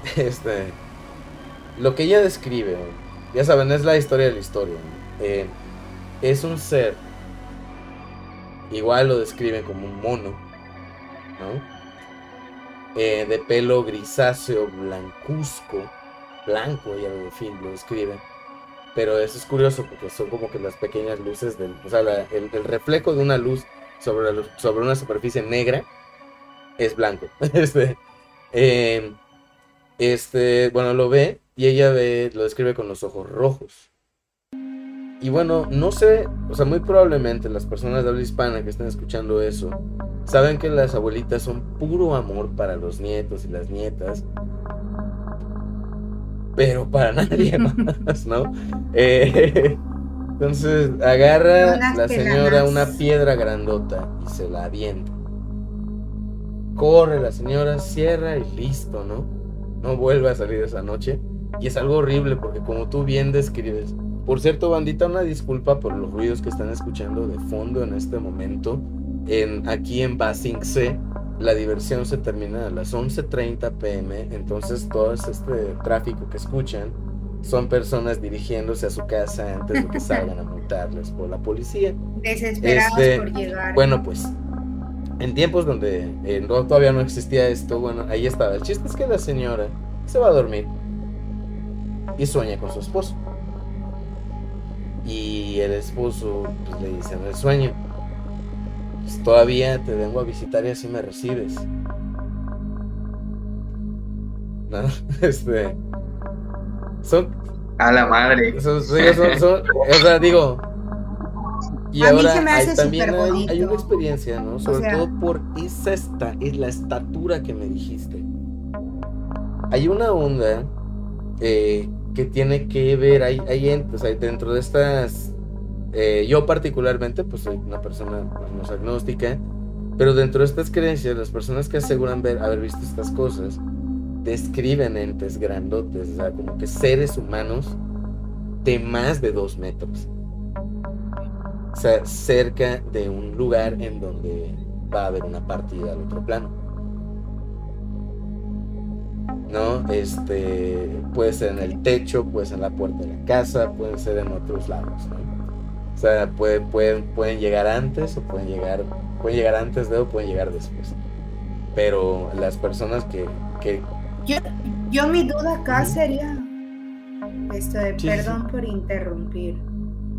Este. Lo que ella describe, ya saben, es la historia de la historia. Eh, es un ser, igual lo describen como un mono, ¿no? Eh, de pelo grisáceo, blancuzco, blanco, ya lo, fin, lo describen. Pero eso es curioso porque son como que las pequeñas luces del, o sea, el, reflejo de una luz sobre, sobre una superficie negra es blanco. este, em, este, bueno, lo ve y ella ve, lo describe con los ojos rojos. Y bueno, no sé, o sea, muy probablemente las personas de habla hispana que estén escuchando eso saben que las abuelitas son puro amor para los nietos y las nietas, pero para nadie más, ¿no? Eh, entonces agarra la señora una piedra grandota y se la avienta. Corre la señora, cierra y listo, ¿no? No vuelve a salir esa noche. Y es algo horrible porque como tú bien describes, por cierto, bandita, una disculpa por los ruidos que están escuchando de fondo en este momento. En, aquí en Basing C, la diversión se termina a las 11.30 pm, entonces todo este tráfico que escuchan son personas dirigiéndose a su casa antes de que salgan a multarles por la policía. Desesperados este, por llegar. Bueno, pues en tiempos donde eh, todavía no existía esto, bueno, ahí estaba. El chiste es que la señora se va a dormir y sueña con su esposo. Y el esposo pues, le dice en el sueño, pues, todavía te vengo a visitar y así me recibes. ¿no? Este. Son. A la madre. Son, son, son, o sea, digo. Y ahora también hay, una experiencia, ¿no? Sobre todo por esa esta, es la estatura que me dijiste. Hay una onda eh, que tiene que ver, hay, hay, o sea, dentro de estas, eh, yo particularmente, pues soy una persona no agnóstica, pero dentro de estas creencias, las personas que aseguran ver, haber visto estas cosas, describen entes grandotes, o sea, como que seres humanos de más de dos metros. O sea, cerca de un lugar en donde va a haber una partida al otro plano. ¿No? Este puede ser en el techo, puede ser en la puerta de la casa, puede ser en otros lados, ¿no? O sea, pueden, pueden, pueden llegar antes o pueden llegar, pueden llegar antes de o pueden llegar después. Pero las personas que, que... Yo, yo mi duda acá sería esto de, perdón por interrumpir.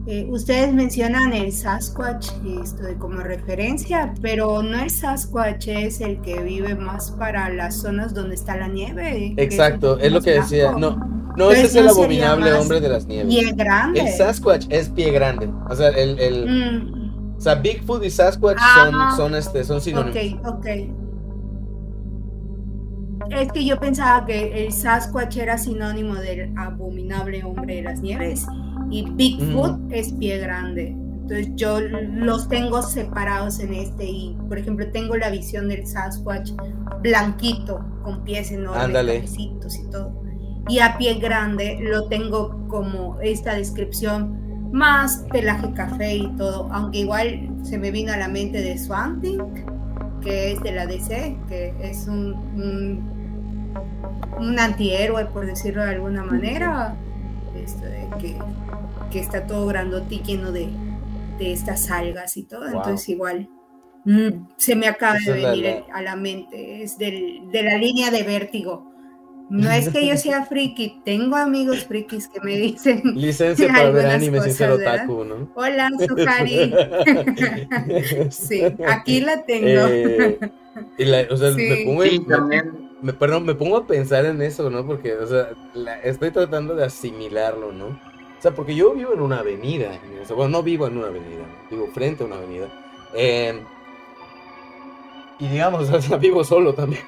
Eh, ustedes mencionan el Sasquatch esto de como referencia, pero no el Sasquatch es el que vive más para las zonas donde está la nieve. Exacto, es, lo que decía. No, no ese es el abominable hombre de las nieves. Pie grande. El Sasquatch es pie grande. O sea, el, el mm. o sea, Bigfoot y Sasquatch son, ah, son, este, son sinónimos. Ok, ok. Es que yo pensaba que el Sasquatch era sinónimo del abominable hombre de las nieves y Bigfoot es pie grande. Entonces yo los tengo separados en este y, por ejemplo, tengo la visión del Sasquatch blanquito, con pies enormes, y todo. Y a pie grande lo tengo como esta descripción más pelaje café y todo, aunque igual se me vino a la mente de Swanting, que es de la DC, que es un, un, antihéroe, por decirlo de alguna manera, este, que que está todo grandote y lleno de, estas algas y todo. Entonces igual mm, se me acaba de venir a la mente. Es de la línea de vértigo. No es que yo sea friki, tengo amigos frikis que me dicen. Licencia para ver anime sin ser otaku, ¿no? Hola, Suhari. sí, aquí la tengo. Eh, y la, o sea, me pongo me, perdón, me pongo a pensar en eso, ¿no? Porque, o sea, estoy tratando de asimilarlo, ¿no? O sea, porque yo vivo en una avenida. bueno, no vivo en una avenida, vivo frente a una avenida. Em, y digamos, o sea, vivo solo también.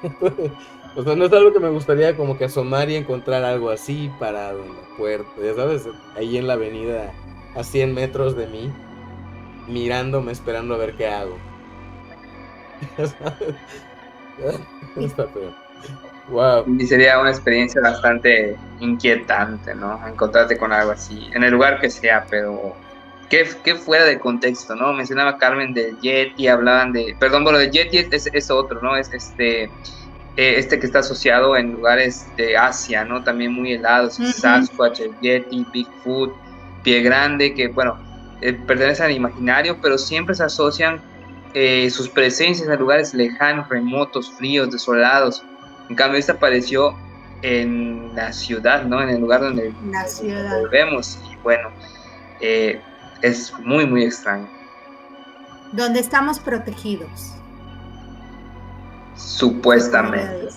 o sea, no es algo que me gustaría como que asomar y encontrar algo así parado en la puerta, ya sabes, ahí en la avenida a 100 metros de mí, mirándome, esperando a ver qué hago. Está peor. Y sería una experiencia bastante inquietante, ¿no? Encontrarte con algo así, en el lugar que sea, pero que, fuera de contexto, ¿no? Mencionaba Carmen del Yeti, hablaban de, perdón, bueno, de Yeti es, es, otro, ¿no? Es este, eh, este que está asociado en lugares de Asia, ¿no? También muy helados, Sasquatch, el Yeti, Bigfoot, Pie Grande, que, bueno, eh, pertenecen al imaginario, pero siempre se asocian eh, sus presencias en lugares lejanos, remotos, fríos, desolados en cambio, esta apareció en la ciudad, ¿no? En el lugar donde, vemos. Y bueno, eh, es muy, muy extraño. Donde estamos protegidos. Supuestamente.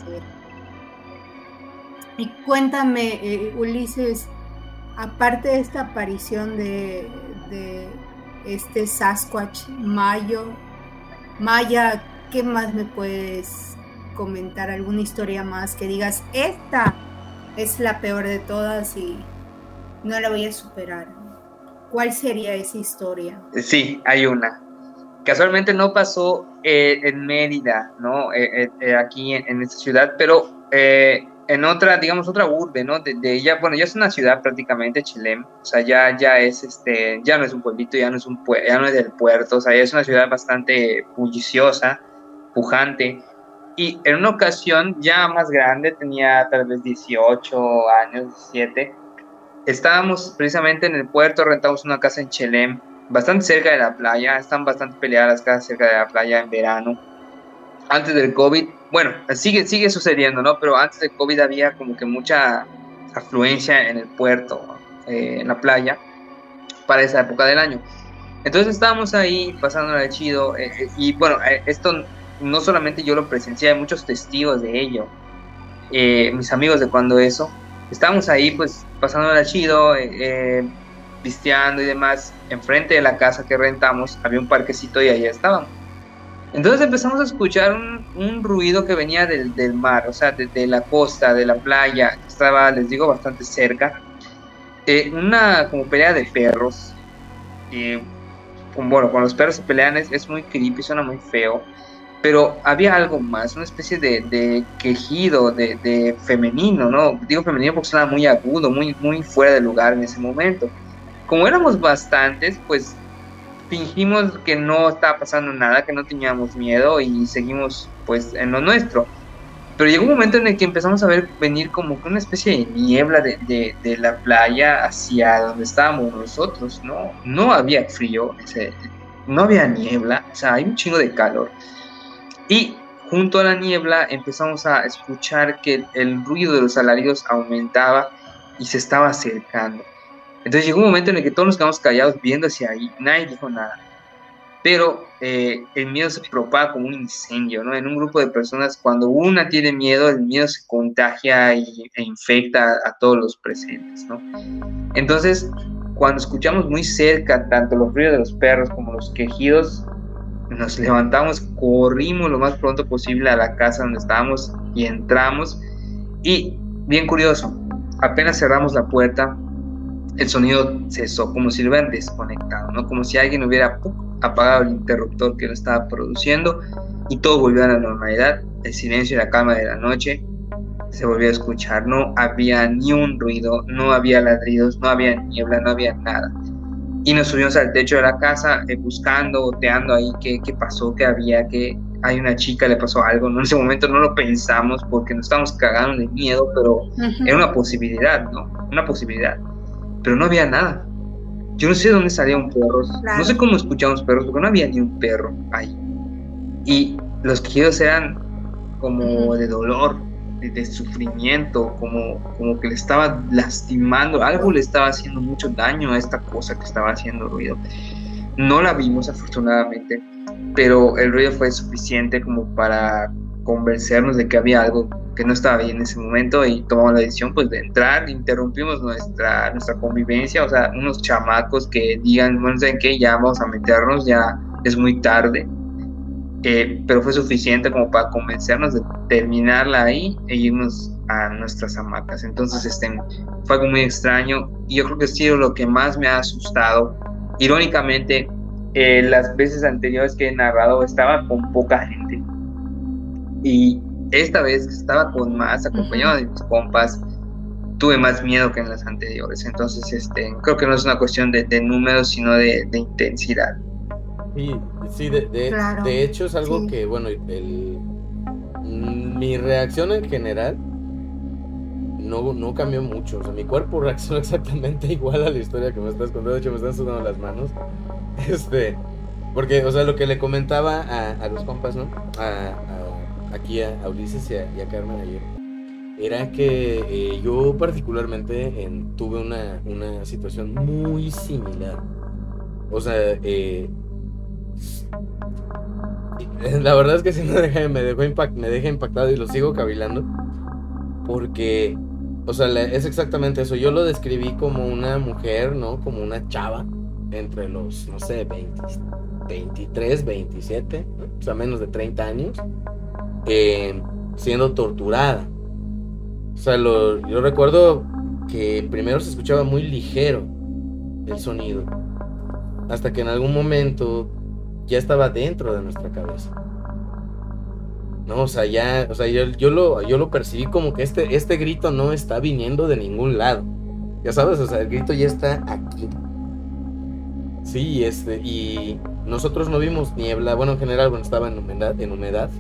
Y cuéntame, eh, Ulises, aparte de esta aparición de, de este Sasquatch Mayo, Maya, ¿qué más me puedes comentar alguna historia más que digas, esta es la peor de todas y no la voy a superar. ¿Cuál sería esa historia? Sí, hay una. Casualmente no pasó eh, en Mérida, ¿no? Eh, eh, aquí en, esta ciudad, pero en otra, digamos, otra urbe, ¿no? De, ella, bueno, ya es una ciudad prácticamente, Chilem, o sea, ya, ya es, este, ya no es un pueblito, ya no es un, ya no es del puerto, o sea, ya es una ciudad bastante bulliciosa, pujante, y en una ocasión, ya más grande, tenía tal vez 18 años, 17, estábamos precisamente en el puerto, rentamos una casa en Chelem, bastante cerca de la playa, están bastante peleadas las casas cerca de la playa en verano. Antes del COVID, bueno, sigue, sigue sucediendo, ¿no? Pero antes del COVID había como que mucha afluencia en el puerto, eh, en la playa, para esa época del año. Entonces estábamos ahí pasándola chido, eh, eh, y bueno, esto no solamente yo lo presencié, hay muchos testigos de ello. eh, mis amigos de cuando eso. Estábamos ahí pues pasando el chido, eh, eh, y demás. Enfrente de la casa que rentamos había un parquecito y ahí estábamos. Entonces empezamos a escuchar un, ruido que venía del, mar, o sea, de, la costa, de la playa, estaba, les digo, bastante cerca. Eh, una como pelea de perros. Y, bueno, cuando los perros se pelean es, muy creepy, suena muy feo. Pero había algo más, una especie de, de quejido, de, de, femenino, ¿no? Digo femenino porque suena muy agudo, muy, muy fuera de lugar en ese momento. Como éramos bastantes, pues fingimos que no estaba pasando nada, que no teníamos miedo y seguimos pues en lo nuestro. Pero llegó un momento en el que empezamos a ver venir como una especie de niebla de, de, la playa hacia donde estábamos nosotros, ¿no? No había frío, ese, no había niebla, o sea, hay un chingo de calor. Y junto a la niebla empezamos a escuchar que el ruido de los alaridos aumentaba y se estaba acercando. Entonces llegó un momento en el que todos nos quedamos callados viendo hacia ahí, nadie dijo nada. Pero eh, el miedo se propaga como un incendio, ¿no? En un grupo de personas, cuando una tiene miedo, el miedo se contagia y, e infecta a, todos los presentes, ¿no? Entonces, cuando escuchamos muy cerca tanto los ruidos de los perros como los quejidos, nos levantamos, corrimos lo más pronto posible a la casa donde estábamos y entramos. Y bien curioso, apenas cerramos la puerta, el sonido cesó, como si lo hubieran desconectado, ¿no? Como si alguien hubiera apagado el interruptor que lo estaba produciendo y todo volvió a la normalidad. El silencio y la calma de la noche se volvió a escuchar. No había ni un ruido, no había ladridos, no había niebla, no había nada. Y nos subimos al techo de la casa eh, buscando, oteando ahí qué, qué pasó, qué había, que hay una chica, le pasó algo. ¿no? En ese momento no lo pensamos porque nos estábamos cagando de miedo, pero era una posibilidad, ¿no? Una posibilidad pero no había nada. Yo no sé dónde salían perros, no sé cómo escuchábamos perros, porque no había ni un perro ahí. Y los quejidos eran como de dolor, de, sufrimiento, como, como que le estaba lastimando, algo le estaba haciendo mucho daño a esta cosa que estaba haciendo ruido. No la vimos afortunadamente, pero el ruido fue suficiente como para convencernos de que había algo que no estaba bien en ese momento y tomamos la decisión pues de entrar, interrumpimos nuestra, nuestra convivencia, o sea, unos chamacos que digan, bueno, ¿saben qué? Ya vamos a meternos, ya es muy tarde, eh, pero fue suficiente como para convencernos de terminarla ahí e irnos a nuestras hamacas. Entonces, este, fue algo muy extraño y yo creo que ha sido lo que más me ha asustado. Irónicamente, eh, las veces anteriores que he narrado estaba con poca gente y esta vez estaba con más, acompañado de mis compas, tuve más miedo que en las anteriores. Entonces, este, creo que no es una cuestión de, números, sino de, intensidad. Sí, sí de, de, hecho es algo que, bueno, el, mi reacción en general no, no cambió mucho. O sea, mi cuerpo reaccionó exactamente igual a la historia que me estás contando. De hecho, me están sudando las manos. Este, porque, o sea, lo que le comentaba a, los compas, ¿no? a aquí a, Ulises y a, Carmen ayer, era que eh, yo particularmente en, tuve una, una, situación muy similar. O sea, eh, la verdad es que sí me deja, me, dejó deja impactado y lo sigo cavilando. Porque, o sea, es exactamente eso. Yo lo describí como una mujer, ¿no? Como una chava entre los, no sé, 20, 23, 27, o sea, menos de 30 años siendo torturada. O sea, yo recuerdo que primero se escuchaba muy ligero el sonido, hasta que en algún momento ya estaba dentro de nuestra cabeza. No, o sea, ya, o sea, yo, lo, yo lo percibí como que este, este grito no está viniendo de ningún lado. Ya sabes, o sea, el grito ya está aquí. Sí, este, y nosotros no vimos niebla, bueno, en general, bueno, estaba en humedad, en humedad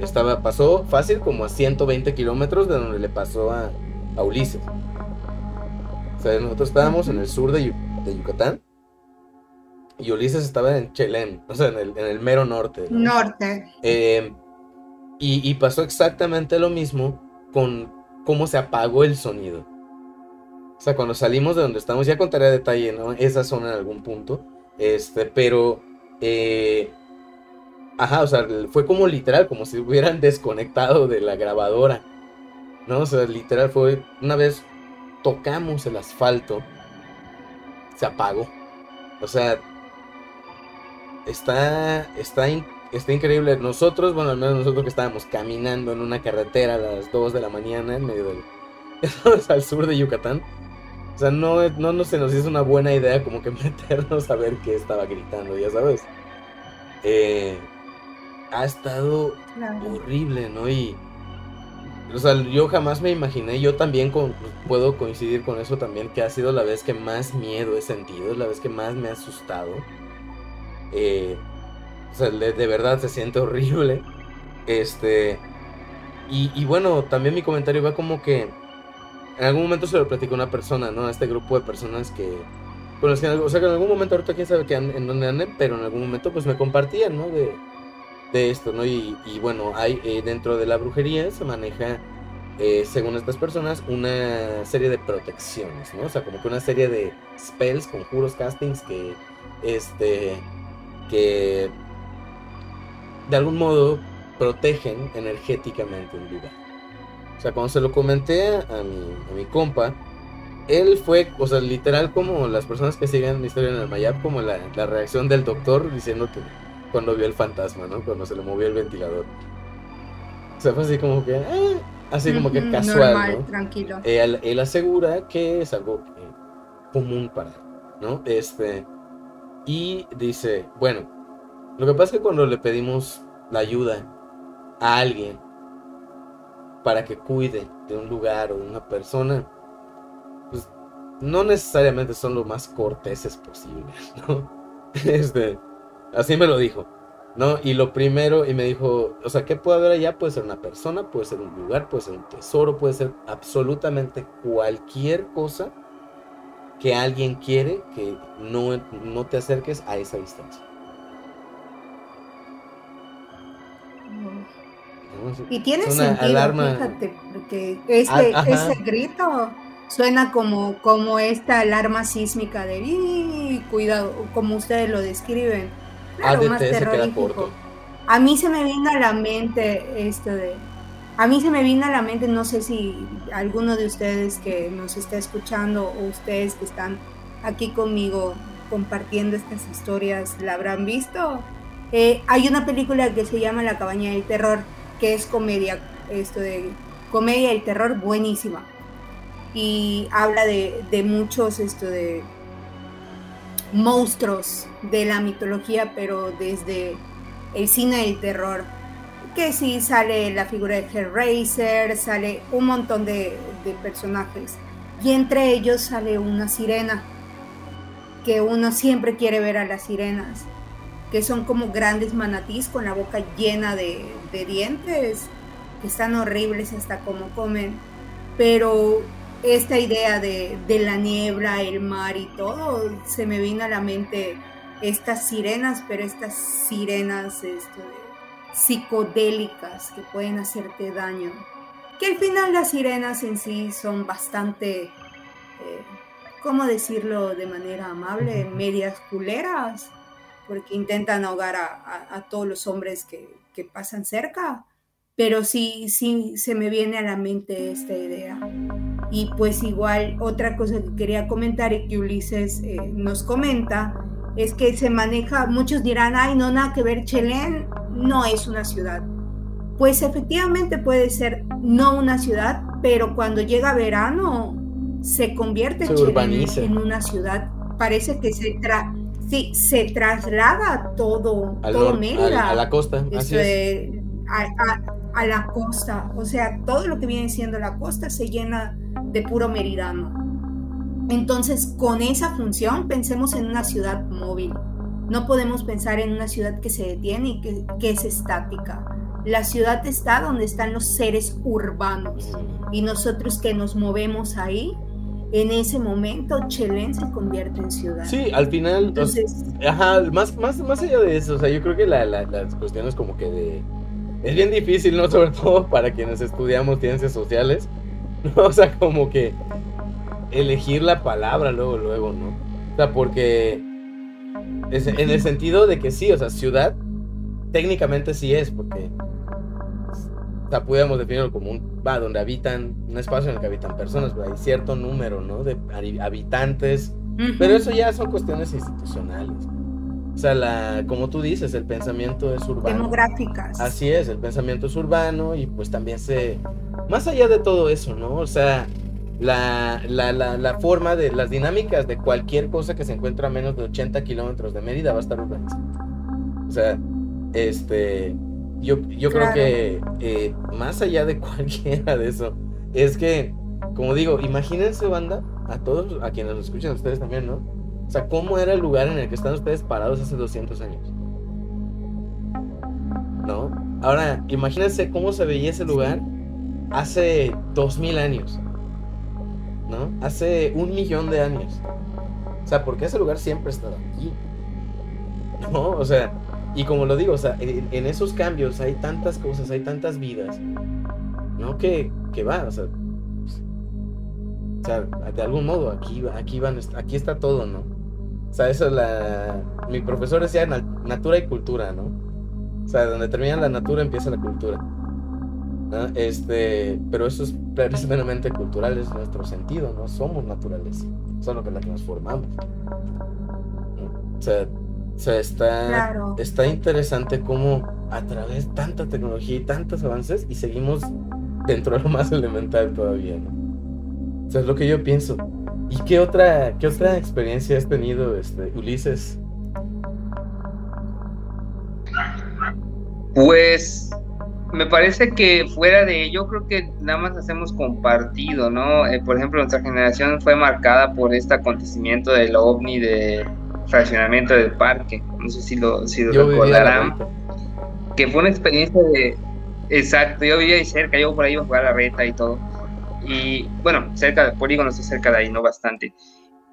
estaba, pasó fácil como a 120 kilómetros de donde le pasó a, Ulises. O sea, nosotros estábamos en el sur de, Yucatán y Ulises estaba en Chelem, o sea, en el, mero norte. Norte. Eh, y, pasó exactamente lo mismo con cómo se apagó el sonido. O sea, cuando salimos de donde estamos, ya contaré a detalle, ¿no? Esa zona en algún punto. Este, pero eh, Ajá, o sea, fue como literal, como si hubieran desconectado de la grabadora. ¿no? O sea, literal fue una vez tocamos el asfalto, se apagó. O sea, está, está, está increíble. Nosotros, bueno, al menos nosotros que estábamos caminando en una carretera a las 2 de la mañana en medio del... al sur de Yucatán. O sea, no, no, no se nos hizo una buena idea como que meternos a ver qué estaba gritando, ya sabes. Eh, ha estado horrible, ¿no? Y o sea, yo jamás me imaginé, yo también puedo coincidir con eso también, que ha sido la vez que más miedo he sentido, la vez que más me ha asustado. Eh, o sea, de, verdad se siente horrible. Este. Y, bueno, también mi comentario va como que. En algún momento se lo platicó una persona, ¿no? A este grupo de personas que. Con que, o sea, que en algún momento, ahorita quién sabe que en dónde anden, pero en algún momento pues me compartían, ¿no? De, de esto, ¿no? Y, bueno, hay eh, dentro de la brujería se maneja, eh, según estas personas, una serie de protecciones, ¿no? O sea, como que una serie de spells, conjuros, castings que, este, que de algún modo protegen energéticamente un lugar. O sea, cuando se lo comenté a mi, a mi compa, él fue, o sea, literal como las personas que siguen la historia en el Mayap, como la, la reacción del doctor diciendo que cuando vio el fantasma, ¿no? Cuando se le movió el ventilador. O sea, fue así como que, eh, así como que casual, Normal, ¿no? tranquilo. Él, asegura que es algo eh, común para él, ¿no? Este, y dice, bueno, lo que pasa es que cuando le pedimos la ayuda a alguien para que cuide de un lugar o de una persona, pues no necesariamente son lo más corteses posibles, ¿no? Este, Así me lo dijo. ¿No? Y lo primero, y me dijo, o sea, ¿qué puede haber allá? Puede ser una persona, puede ser un lugar, puede ser un tesoro, puede ser absolutamente cualquier cosa que alguien quiere que no, no te acerques a esa distancia. Y tiene sentido, fíjate, porque este, ese grito suena como, como esta alarma sísmica de cuidado, como ustedes lo describen claro, más terrorífico. A mí se me vino a la mente esto de. A mí se me vino a la mente, no sé si alguno de ustedes que nos está escuchando o ustedes que están aquí conmigo compartiendo estas historias la habrán visto. Eh, hay una película que se llama La cabaña del terror, que es comedia, esto de comedia y terror buenísima. Y habla de, de muchos, esto de monstruos de la mitología, pero desde el cine del terror. Que sí sale la figura de Hellraiser, sale un montón de, personajes. Y entre ellos sale una sirena, que uno siempre quiere ver a las sirenas, que son como grandes manatís con la boca llena de, dientes, que están horribles hasta como comen. Pero esta idea de, la niebla, el mar y todo, se me vino a la mente estas sirenas, pero estas sirenas esto, psicodélicas que pueden hacerte daño. Que al final las sirenas en sí son bastante, eh, ¿cómo decirlo de manera amable? Medias culeras, porque intentan ahogar a, todos los hombres que, que pasan cerca pero sí, sí se me viene a la mente esta idea. Y pues igual otra cosa que quería comentar y que Ulises eh, nos comenta es que se maneja, muchos dirán, ay, no, nada que ver, Chelén no es una ciudad. Pues efectivamente puede ser no una ciudad, pero cuando llega verano se convierte se en una ciudad. Parece que se, tra sí, se traslada todo, todo Mérida. A, la costa, así es. a, a la costa, o sea, todo lo que viene siendo la costa se llena de puro meridano. Entonces, con esa función, pensemos en una ciudad móvil. No podemos pensar en una ciudad que se detiene y que, que es estática. La ciudad está donde están los seres urbanos y nosotros que nos movemos ahí, en ese momento Chelén se convierte en ciudad. Sí, al final, Entonces, ajá, más, más, más allá de eso, o sea, yo creo que la, la, las cuestiones como que de es bien difícil, ¿no? Sobre todo para quienes estudiamos ciencias sociales, ¿no? O sea, como que elegir la palabra luego, luego, ¿no? O sea, porque en el sentido de que sí, o sea, ciudad técnicamente sí es, porque o sea, pudiéramos definirlo como un, va, donde habitan, un espacio en el que habitan personas, pero hay cierto número, ¿no? De habitantes, pero eso ya son cuestiones institucionales. O sea, la, como tú dices, el pensamiento es urbano. Demográficas. Así es, el pensamiento es urbano y pues también se... Más allá de todo eso, ¿no? O sea, la, la, la, la forma de las dinámicas de cualquier cosa que se encuentra a menos de 80 kilómetros de Mérida va a estar urbanizada. O sea, este... Yo, yo creo que eh, más allá de cualquiera de eso, es que, como digo, imagínense, banda, a todos, a quienes nos escuchan, a ustedes también, ¿no? O sea, ¿cómo era el lugar en el que están ustedes parados hace 200 años? ¿No? Ahora, imagínense cómo se veía ese lugar hace 2000 años. ¿No? Hace un millón de años. O sea, porque ese lugar siempre ha estado aquí. ¿No? O sea, y como lo digo, o sea, en, esos cambios hay tantas cosas, hay tantas vidas, ¿no? Que, que va, o sea, o sea, de algún modo aquí, aquí, van, aquí está todo, ¿no? O sea, eso es la... Mi profesor decía natura y cultura, ¿no? O sea, donde termina la natura empieza la cultura. ¿No? Este, pero eso es precisamente cultural, es nuestro sentido, no somos naturales, solo que la que nos formamos. O sea, o sea está, está interesante cómo a través de tanta tecnología y tantos avances y seguimos dentro de lo más elemental todavía, ¿no? O sea, es lo que yo pienso. ¿Y qué otra, qué otra experiencia has tenido, este, Ulises? Pues me parece que fuera de ello, creo que nada más hacemos compartido, ¿no? Eh, por ejemplo, nuestra generación fue marcada por este acontecimiento del ovni de fraccionamiento del parque. No sé si lo, si lo recordarán. Que fue una experiencia de. Exacto, yo vivía ahí cerca, yo por ahí iba a jugar a la reta y todo y bueno, cerca de Polígono está cerca de ahí, ¿no? Bastante.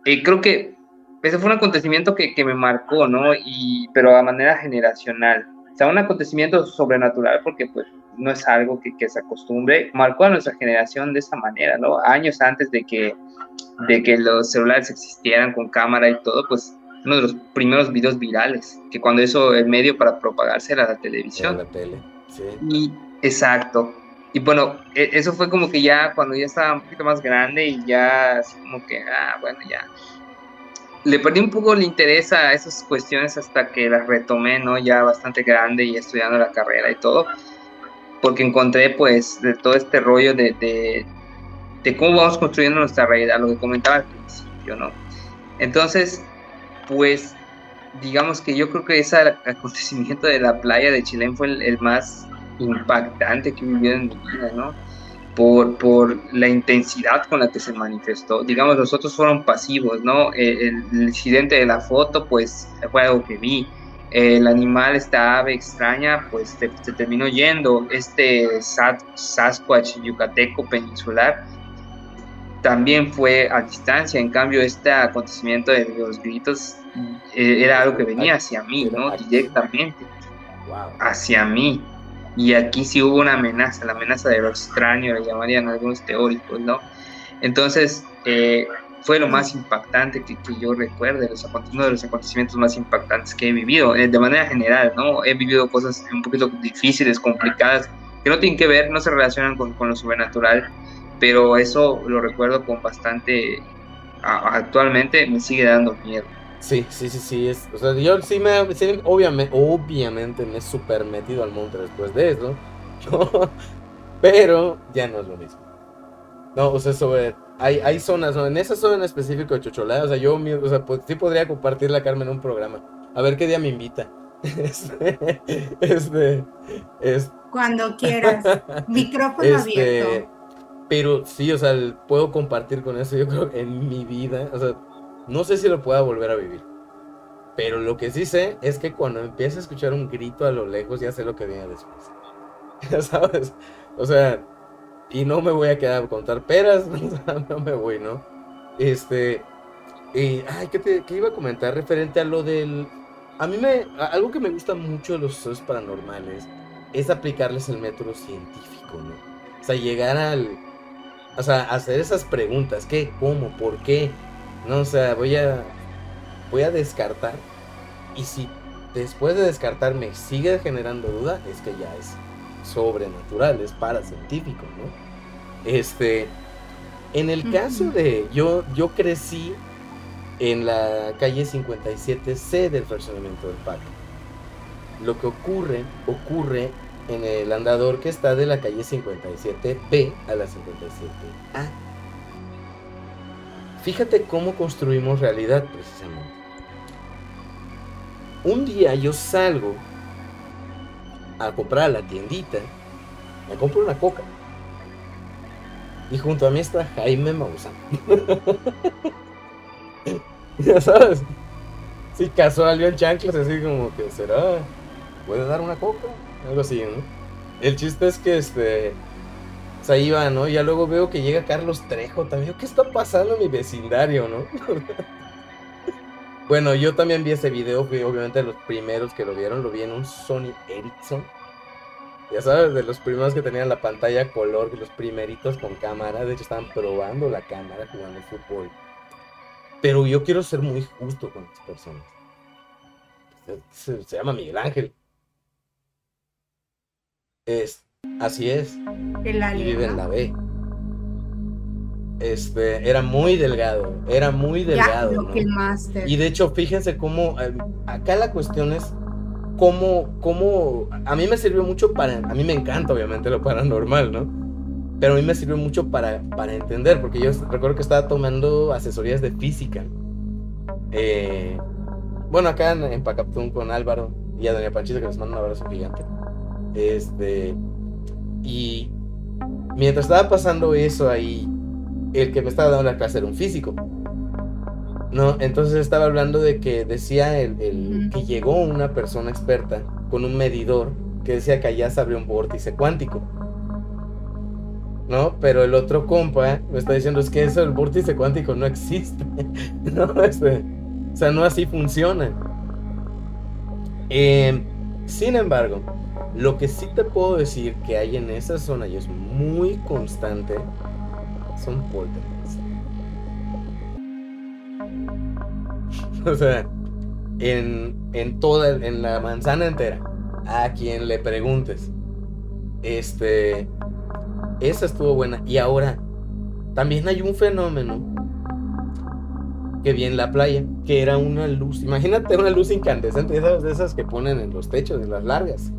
y creo que ese fue un acontecimiento que, que, me marcó, ¿no? Y, pero a manera generacional. Sea, un acontecimiento sobrenatural porque pues no es algo que, que, se acostumbre. Marcó a nuestra generación de esa manera, ¿no? Años antes de que, de que los celulares existieran con cámara y todo, pues uno de los primeros videos virales, que cuando eso el medio para propagarse era la televisión. la tele, sí. Y, exacto. Y bueno, e, eso fue como que ya cuando ya estaba un poquito más grande y ya así como que, ah, bueno, ya. Le perdí un poco el interés a esas cuestiones hasta que las retomé, ¿no? Ya bastante grande y estudiando la carrera y todo. Porque encontré pues de todo este rollo de, cómo vamos construyendo nuestra realidad, lo que comentaba al principio, ¿no? Entonces, pues digamos que yo creo que ese acontecimiento de la playa de Chilén fue el más impactante que he vivido en mi vida, ¿no? Por, por la intensidad con la que se manifestó. Digamos, los otros fueron pasivos, ¿no? Eh, el, incidente de la foto, pues fue algo que vi. El animal, esta ave extraña, pues se, terminó yendo. Este Sasquatch yucateco peninsular también fue a distancia. En cambio, este acontecimiento de los gritos eh, era algo que venía hacia mí, ¿no? Directamente. Hacia mí. Y aquí sí hubo una amenaza, la amenaza de lo extraño, le llamarían algunos teóricos, ¿no? Entonces, eh, fue lo más impactante que, yo recuerde, uno de los acontecimientos más impactantes que he vivido, eh, de manera general, ¿no? He vivido cosas un poquito difíciles, complicadas, que no tienen que ver, no se relacionan con, con lo sobrenatural, pero eso lo recuerdo con bastante, actualmente me sigue dando miedo. Sí, sí, sí, sí. Es, o sea, yo sí me. obviamente, obviamente me he super metido al monte después de eso. pero ya no es lo mismo. No, o sea, sobre. Hay, hay zonas, ¿no? En esa zona en específico de Chocholá, o sea, yo o sea, pues, sí podría compartir la Carmen en un programa. A ver qué día me invita. Este. Este. este. Cuando quieras. Micrófono este, abierto. Pero sí, o sea, puedo compartir con eso, yo creo, en mi vida. O sea no sé si lo pueda volver a vivir. Pero lo que sí sé es que cuando empiece a escuchar un grito a lo lejos, ya sé lo que viene después. Ya sabes. O sea, y no me voy a quedar a contar peras, no me voy, ¿no? Este. Y, ay, ¿qué, te, ¿qué iba a comentar referente a lo del. A mí me. algo que me gusta mucho de los estudios paranormales es aplicarles el método científico, ¿no? O sea, llegar al. O sea, hacer esas preguntas: ¿qué? ¿Cómo? ¿Por qué? No, o sea, voy a voy a descartar y si después de descartar me sigue generando duda, es que ya es sobrenatural, es paracientífico, ¿no? Este, en el caso de, yo, yo crecí en la calle 57C del fraccionamiento del parque. Lo que ocurre, ocurre en el andador que está de la calle 57B a la 57A. Fíjate cómo construimos realidad precisamente. Un día yo salgo a comprar a la tiendita, me compro una coca. Y junto a mí está Jaime Maussan. ya sabes. Si casual yo en chanclas, así como que será. ¿Puede dar una coca? Algo así, ¿no? El chiste es que este. O sea, iba, ¿no? Ya luego veo que llega Carlos Trejo también. ¿Qué está pasando en mi vecindario, no? bueno, yo también vi ese video. Fui obviamente los primeros que lo vieron. Lo vi en un Sony Ericsson. Ya sabes, de los primeros que tenían la pantalla color, los primeritos con cámara. De hecho, estaban probando la cámara jugando fútbol. Pero yo quiero ser muy justo con las personas. Se, llama Miguel Ángel. Es, así es. y vive en la B. Este, era muy delgado, era muy delgado. y de hecho, fíjense cómo, eh, acá la cuestión es cómo, cómo, a mí me sirvió mucho para, a mí me encanta obviamente lo paranormal, ¿no? Pero a mí me sirvió mucho para, para entender, porque yo recuerdo que estaba tomando asesorías de física. Eh, bueno, acá en, en Pacaptún con Álvaro y a Doña Panchita que les mando un abrazo gigante. Este. Y mientras estaba pasando eso ahí, el que me estaba dando la clase era un físico. ¿No? Entonces estaba hablando de que decía el, que llegó una persona experta con un medidor que decía que allá se abrió un vórtice cuántico. ¿no? Pero el otro compa me está diciendo es que eso, el vórtice cuántico no existe, ¿no? Este, o sea, no así funciona. Eh, sin embargo, lo que sí te puedo decir que hay en esa zona y es muy constante son poltergeist. o sea, en, en toda, en la manzana entera, a quien le preguntes, este, esa estuvo buena. Y ahora, también hay un fenómeno que vi en la playa, que era una luz, imagínate una luz incandescente, esas, esas que ponen en los techos, en las largas.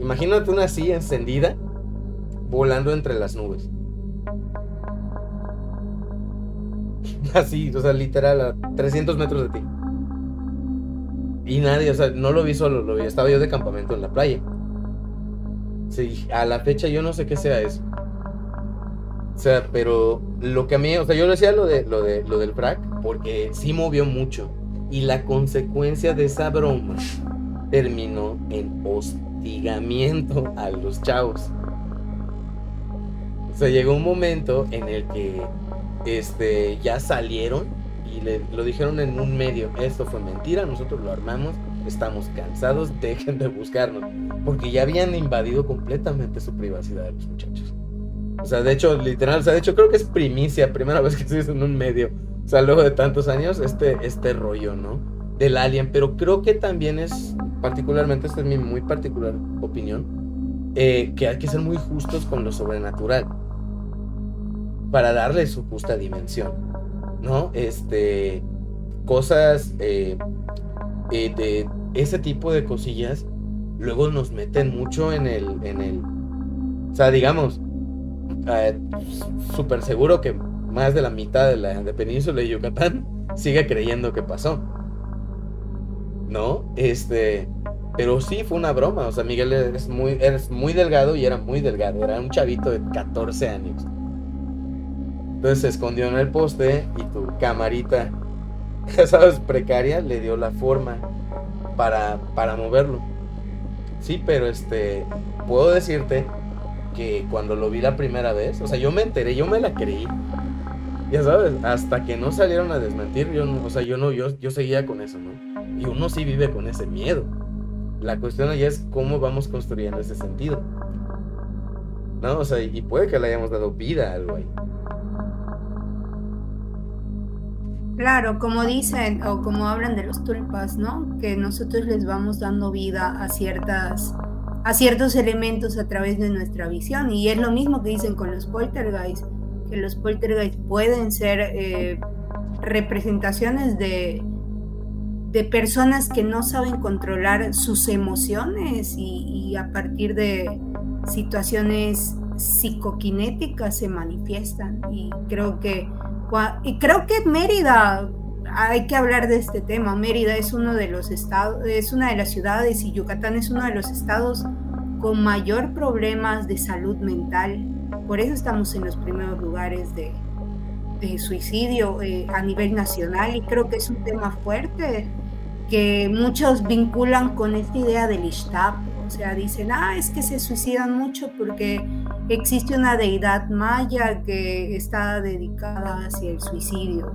Imagínate una así encendida, volando entre las nubes. Así, o sea, literal, a 300 metros de ti. Y nadie, o sea, no lo vi solo, lo vi, estaba yo de campamento en la playa. Sí, a la fecha yo no sé qué sea eso. O sea, pero lo que a mí, o sea, yo decía lo de lo de lo del frac porque sí movió mucho y la consecuencia de esa broma terminó en hostigamiento a los chavos. O sea, llegó un momento en el que este, ya salieron y le, lo dijeron en un medio, esto fue mentira, nosotros lo armamos, estamos cansados, dejen de buscarnos, porque ya habían invadido completamente su privacidad de los muchachos. O sea, de hecho, literal, o sea, de hecho creo que es primicia, primera vez que se en un medio, o sea, luego de tantos años, este, este rollo, ¿no? Del alien, pero creo que también es particularmente, esta es mi muy particular opinión, eh, que hay que ser muy justos con lo sobrenatural para darle su justa dimensión, ¿no? Este, cosas eh, eh, de ese tipo de cosillas luego nos meten mucho en el, en el, o sea, digamos, súper seguro que más de la mitad de la península de Yucatán sigue creyendo que pasó. ¿No? Este, pero sí fue una broma, o sea, Miguel es muy, eres muy delgado y era muy delgado, era un chavito de 14 años. Entonces se escondió en el poste y tu camarita, ya sabes, precaria, le dio la forma para, para moverlo. Sí, pero este, puedo decirte que cuando lo vi la primera vez, o sea, yo me enteré, yo me la creí. Ya sabes, hasta que no salieron a desmentir, yo o sea, yo no, yo, yo seguía con eso, ¿no? Y uno sí vive con ese miedo. La cuestión allá es cómo vamos construyendo ese sentido. ¿No? O sea, y puede que le hayamos dado vida a algo ahí. Claro, como dicen o como hablan de los tulpas, ¿no? Que nosotros les vamos dando vida a ciertas a ciertos elementos a través de nuestra visión. Y es lo mismo que dicen con los poltergeist, que los poltergeist pueden ser eh, representaciones de, de personas que no saben controlar sus emociones y, a partir de situaciones psicoquinéticas se manifiestan. Y creo que, y creo que Mérida, hay que hablar de este tema. Mérida es uno de los estados, es una de las ciudades y Yucatán es uno de los estados con mayor problemas de salud mental. Por eso estamos en los primeros lugares de, suicidio eh, a nivel nacional y creo que es un tema fuerte que muchos vinculan con esta idea del Ishtab. O sea, dicen, ah, es que se suicidan mucho porque existe una deidad maya que está dedicada hacia el suicidio.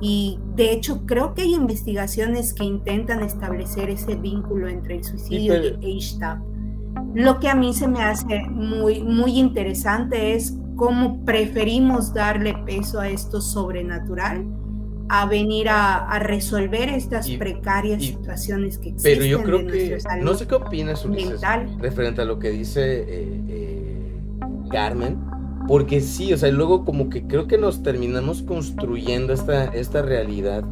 Y de hecho creo que hay investigaciones que intentan establecer ese vínculo entre el suicidio y el Ishtab. Lo que a mí se me hace muy, muy interesante es cómo preferimos darle peso a esto sobrenatural a venir a, resolver estas precarias situaciones que existen. Pero yo creo que, no sé qué opinas, Ulises, referente a lo que dice eh, eh, Carmen, porque sí, o sea, luego como que creo que nos terminamos construyendo esta, esta realidad,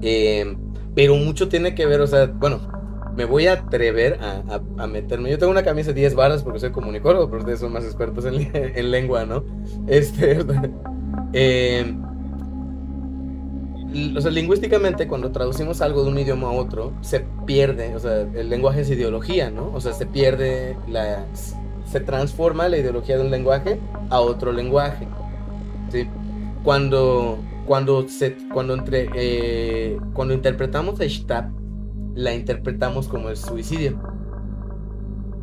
eh, pero mucho tiene que ver, o sea, bueno, me voy a atrever a, meterme. Yo tengo una camisa de 10 varas porque soy comunicólogo, pero ustedes son más expertos en, lengua, ¿no? Este. Eh, o sea, lingüísticamente, cuando traducimos algo de un idioma a otro, se pierde, o sea, el lenguaje es ideología, ¿no? O sea, se pierde la. Se transforma la ideología de un lenguaje a otro lenguaje. ¿sí? Cuando. Cuando, se, cuando, entre, eh, cuando interpretamos a Stab la interpretamos como el suicidio.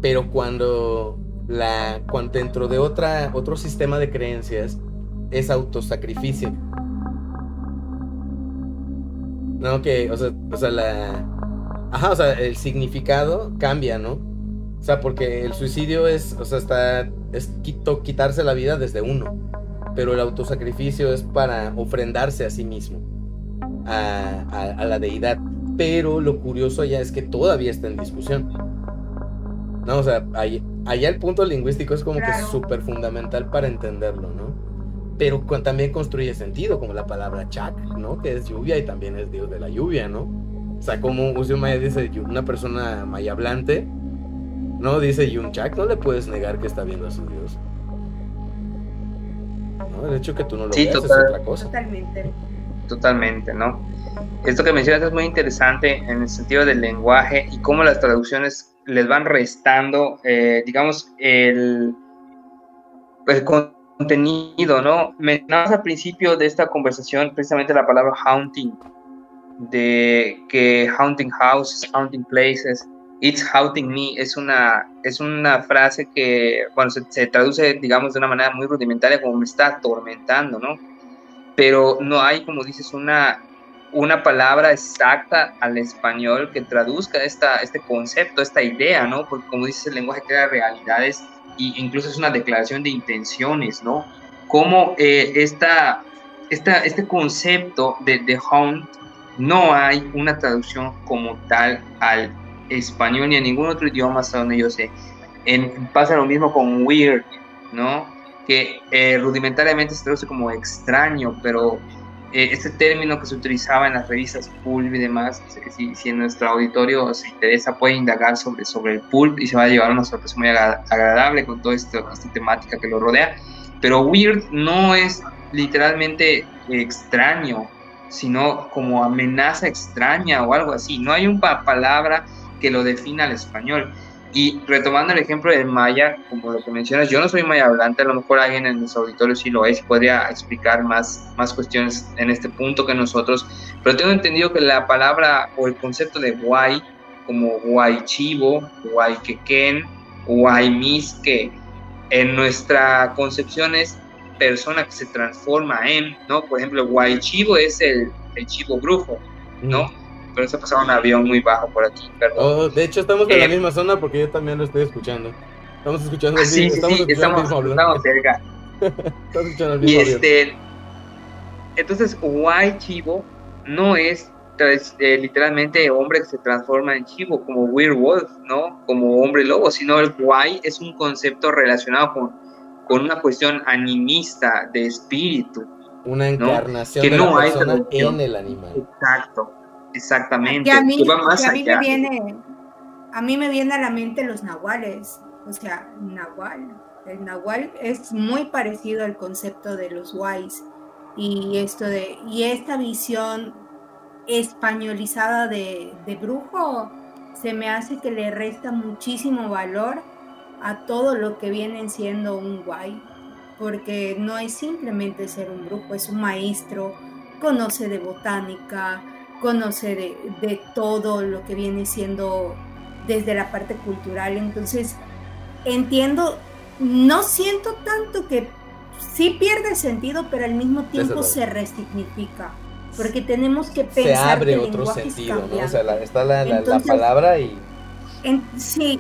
Pero cuando la cuando dentro de otra otro sistema de creencias es autosacrificio. No que, o sea, o sea, la Ajá, o sea, el significado cambia, ¿no? O sea, porque el suicidio es, o sea, está es quitarse la vida desde uno, pero el autosacrificio es para ofrendarse a sí mismo, a, a la deidad pero lo curioso allá es que todavía está en discusión. No, o sea, allá el punto lingüístico es como que súper fundamental para entenderlo, ¿no? Pero también construye sentido, como la palabra chak, ¿no? Que es lluvia y también es dios de la lluvia, ¿no? O sea, como un Maya dice, una persona maya hablante, ¿no? Dice Chak, no le puedes negar que está viendo a su dios. ¿No? El hecho que tú no lo veas es otra cosa. Totalmente. Totalmente, ¿no? Esto que mencionas es muy interesante en el sentido del lenguaje y cómo las traducciones les van restando, eh, digamos, el, contenido, ¿no? Mencionabas al principio de esta conversación precisamente la palabra haunting, de que haunting houses, haunting places, it's haunting me, es una, es una frase que, bueno, se, se traduce, digamos, de una manera muy rudimentaria como me está atormentando, ¿no? Pero no hay, como dices, una una palabra exacta al español que traduzca esta, este concepto, esta idea, ¿no? Porque como dices, el lenguaje crea realidades e incluso es una declaración de intenciones, ¿no? Cómo eh, esta, este concepto de, de haunt no hay una traducción como tal al español ni a ningún otro idioma hasta donde yo sé. En, pasa lo mismo con weird, ¿no? Que eh, rudimentariamente se traduce como extraño, pero eh, este término que se utilizaba en las revistas pulp y demás, si, si, en nuestro auditorio se interesa puede indagar sobre, sobre el pulp y se va a llevar una sorpresa muy agradable con toda esta, temática que lo rodea. Pero weird no es literalmente extraño, sino como amenaza extraña o algo así. No hay una palabra que lo defina al español. Y retomando el ejemplo del maya, como lo que mencionas, yo no soy maya hablante, a lo mejor alguien en los auditorios sí lo es, podría explicar más, más cuestiones en este punto que nosotros, pero tengo entendido que la palabra o el concepto de guay, como guay chivo, guay quequén, guay misque, en nuestra concepción es persona que se transforma en, ¿no? Por ejemplo, guay chivo es el, el chivo brujo, ¿no? Pero se pasaba un avión muy bajo por aquí. Oh, de hecho, estamos en la eh, misma zona porque yo también lo estoy escuchando. Estamos escuchando, ah, sí, estamos, sí, estamos, estamos cerca. estamos escuchando el mismo y este, entonces, Guay Chivo no es eh, literalmente hombre que se transforma en chivo, como werewolf, ¿no? Como hombre lobo, sino el guay es un concepto relacionado con, con una cuestión animista de espíritu. Una encarnación de la persona en el animal. Exacto, exactamente. a mí, a mí me viene, a mí me viene a la mente los nahuales, o sea, nahual. El nahual es muy parecido al concepto de los guays y esto de y esta visión españolizada de, brujo se me hace que le resta muchísimo valor a todo lo que viene siendo un guay, porque no es simplemente ser un brujo, es un maestro, conoce de botánica, conoce de, de todo lo que viene siendo desde la parte cultural, entonces entiendo, no siento tanto que sí pierde sentido, pero al mismo tiempo se resignifica. Porque tenemos que pensar. Se abre otro sentido, ¿no? O sea, está la, palabra y. sí.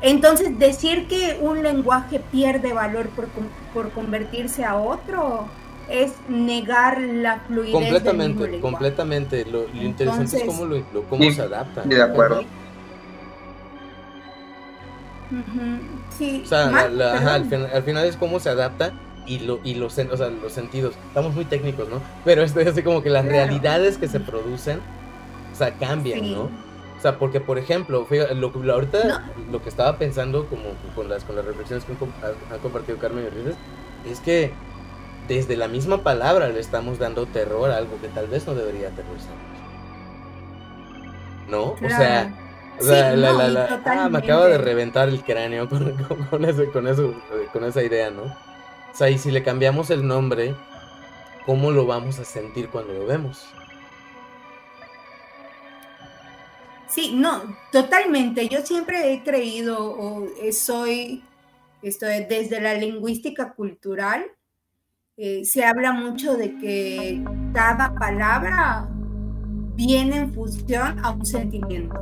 Entonces, decir que un lenguaje pierde valor por, por convertirse a otro es negar la fluidez. Completamente, completamente. Lo, interesante es cómo, lo, cómo se adapta. De acuerdo. Sí. O sea, al, final, es cómo se adapta y, lo, y los, o sea, los sentidos. Estamos muy técnicos, ¿no? Pero esto es así como que las realidades que se producen, o sea, cambian, ¿no? O sea, porque, por ejemplo, lo, ahorita lo que estaba pensando como con las, con las reflexiones que han, compartido Carmen y Rives, es que desde la misma palabra le estamos dando terror a algo que tal vez no debería aterrorizar. ¿No? O sea ah, me acaba de reventar el cráneo con, con, ese, con, eso, con esa idea, ¿no? O sea, y si le cambiamos el nombre, ¿cómo lo vamos a sentir cuando lo vemos? Sí, no, totalmente. Yo siempre he creído o soy, esto desde la lingüística cultural, eh, se habla mucho de que cada palabra viene en función a un sentimiento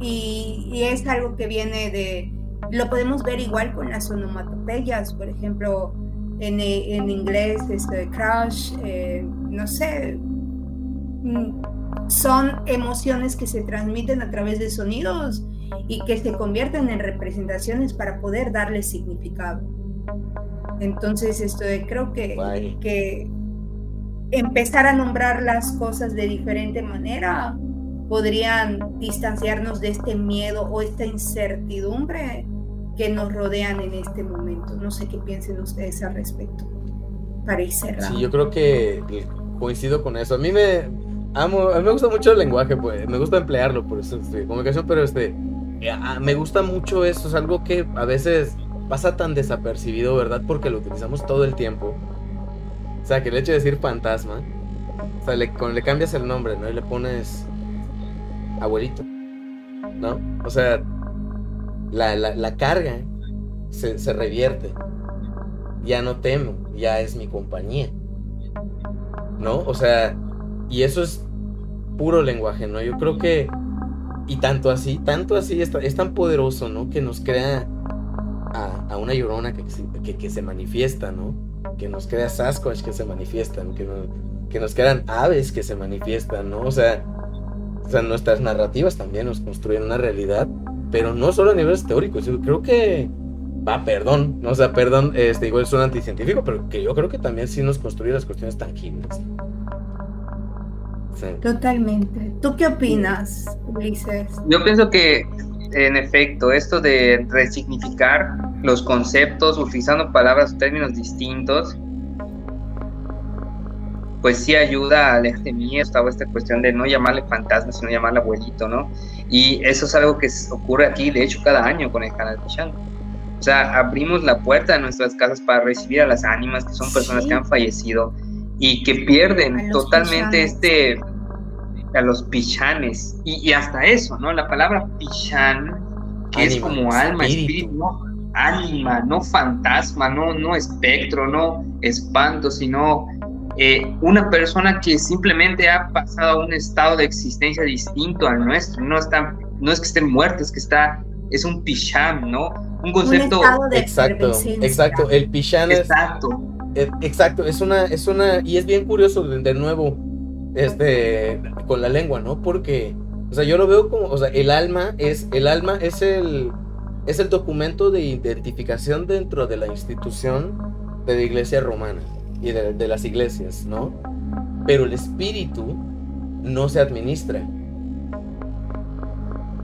y, es algo que viene de, lo podemos ver igual con las onomatopeyas, por ejemplo, en, en inglés, este, crush, eh, no sé, mm, son emociones que se transmiten a través de sonidos y que se convierten en representaciones para poder darle significado. Entonces, esto creo que, que empezar a nombrar las cosas de diferente manera podrían distanciarnos de este miedo o esta incertidumbre que nos rodean en este momento. No sé qué piensen ustedes al respecto. Para ir cerrando. Sí, yo creo que coincido con eso. A mí me amo, a mí me gusta mucho el lenguaje, pues, me gusta emplearlo por eso, este, comunicación, pero este, me gusta mucho eso, es algo que a veces pasa tan desapercibido, ¿verdad? Porque lo utilizamos todo el tiempo. O sea, que el hecho de decir fantasma, o sea, le, le cambias el nombre, ¿no? Y le pones abuelito, ¿no? O sea, la, carga se, revierte. Ya no temo, ya es mi compañía, ¿no? O sea, y eso es puro lenguaje, ¿no? Yo creo que, y tanto así, tanto así, es, es tan poderoso, ¿no? Que nos crea a, una llorona que, que, se manifiesta, ¿no? Que nos crea Sasquatch que se manifiestan, que, que nos crean aves que se manifiestan, ¿no? O sea, o sea, nuestras narrativas también nos construyen una realidad, pero no solo a niveles teóricos. Yo creo que, va, perdón, no, o sea, perdón, este, igual es un anticientífico, pero que yo creo que también sí nos construye las cuestiones tangibles. Totalmente. ¿Tú qué opinas, Ulises? Yo pienso que, en efecto, esto de resignificar los conceptos utilizando palabras o términos distintos pues sí ayuda a este miedo, estaba esta cuestión de no llamarle fantasma, sino llamarle abuelito, ¿no? Y eso es algo que ocurre aquí, de hecho, cada año con el canal Pichán. O sea, abrimos la puerta de nuestras casas para recibir a las ánimas, que son personas que han fallecido y que pierden totalmente este a los pichanes y, hasta eso, ¿no? La palabra pichán, que es como alma, espíritu, no ánima, no fantasma, no, no espectro, no espanto, sino eh, una persona que simplemente ha pasado a un estado de existencia distinto al nuestro, no, está, no es que esté muerto, es que está, es un picham, ¿no? Un concepto... exacto, exacto, el picham exacto. es... Exacto, es una, es una, y es bien curioso de, nuevo, este, con la lengua, ¿no? Porque, o sea, yo lo veo como, o sea, el alma es, el alma es el, es el documento de identificación dentro de la institución de la iglesia romana y de, de las iglesias, ¿no? Pero el espíritu no se administra.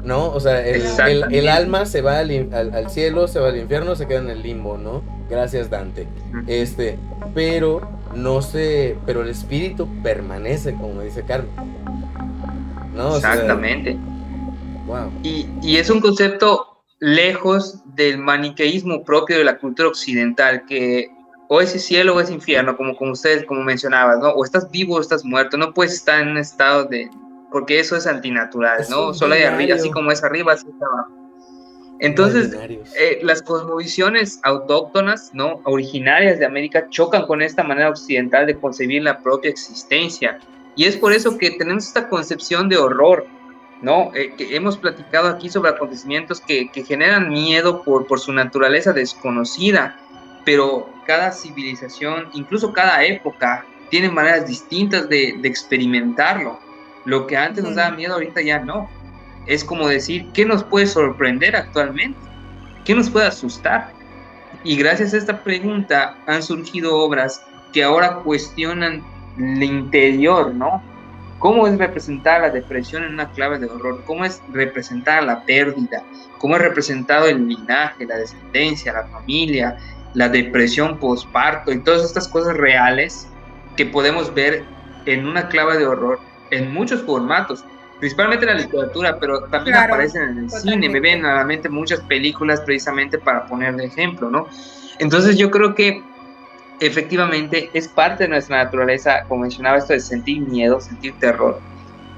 ¿No? O sea, el, alma se va al, cielo, se va al infierno, se queda en el limbo, ¿no? Gracias, Dante. Este, pero no se, pero el espíritu permanece, como dice Carmen. ¿No? Exactamente. wow. y, y es un concepto lejos del maniqueísmo propio de la cultura occidental, que o es cielo o es infierno, como, como ustedes, como mencionabas, ¿no? O estás vivo o estás muerto, no puedes estar en un estado de, porque eso es antinatural, ¿no? Solo hay arriba, así como es arriba, así está abajo. Entonces, eh, las cosmovisiones autóctonas, ¿no? Originarias de América chocan con esta manera occidental de concebir la propia existencia. Y es por eso que tenemos esta concepción de horror, ¿no? Eh, que hemos platicado aquí sobre acontecimientos que, que generan miedo por, por su naturaleza desconocida, pero cada civilización, incluso cada época, tiene maneras distintas de, de experimentarlo. Lo que antes nos daba miedo, ahorita ya no. Es como decir, ¿qué nos puede sorprender actualmente? ¿Qué nos puede asustar? Y gracias a esta pregunta han surgido obras que ahora cuestionan el interior, ¿no? ¿Cómo es representar la depresión en una clave de horror? ¿Cómo es representar la pérdida? ¿Cómo es representado el linaje, la descendencia, la familia, la depresión postparto y todas estas cosas reales que podemos ver en una clave de horror en muchos formatos, principalmente en la literatura, pero también aparecen en el cine, me ven a la mente muchas películas precisamente para poner de ejemplo, ¿no? Entonces yo creo que efectivamente es parte de nuestra naturaleza, como mencionaba esto de sentir miedo, sentir terror,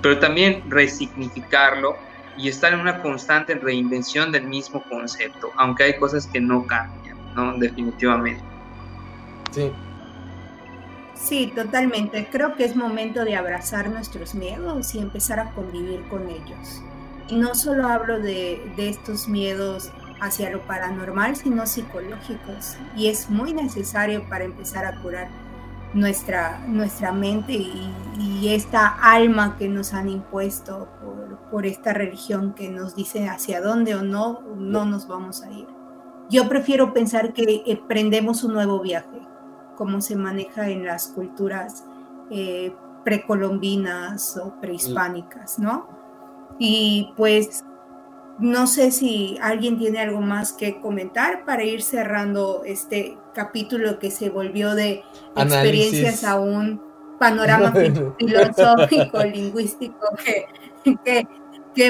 pero también resignificarlo y estar en una constante reinvención del mismo concepto, aunque hay cosas que no cambian, ¿no? Definitivamente. Sí, Sí, totalmente. Creo que es momento de abrazar nuestros miedos y empezar a convivir con ellos. Y no solo hablo de, estos miedos hacia lo paranormal, sino psicológicos. Y es muy necesario para empezar a curar nuestra, nuestra mente y, esta alma que nos han impuesto por, por, esta religión que nos dice hacia dónde o no, no nos vamos a ir. Yo prefiero pensar que emprendemos un nuevo viaje cómo se maneja en las culturas eh, precolombinas o prehispánicas, ¿no? Y pues no sé si alguien tiene algo más que comentar para ir cerrando este capítulo que se volvió de experiencias a un panorama filosófico, lingüístico que, que,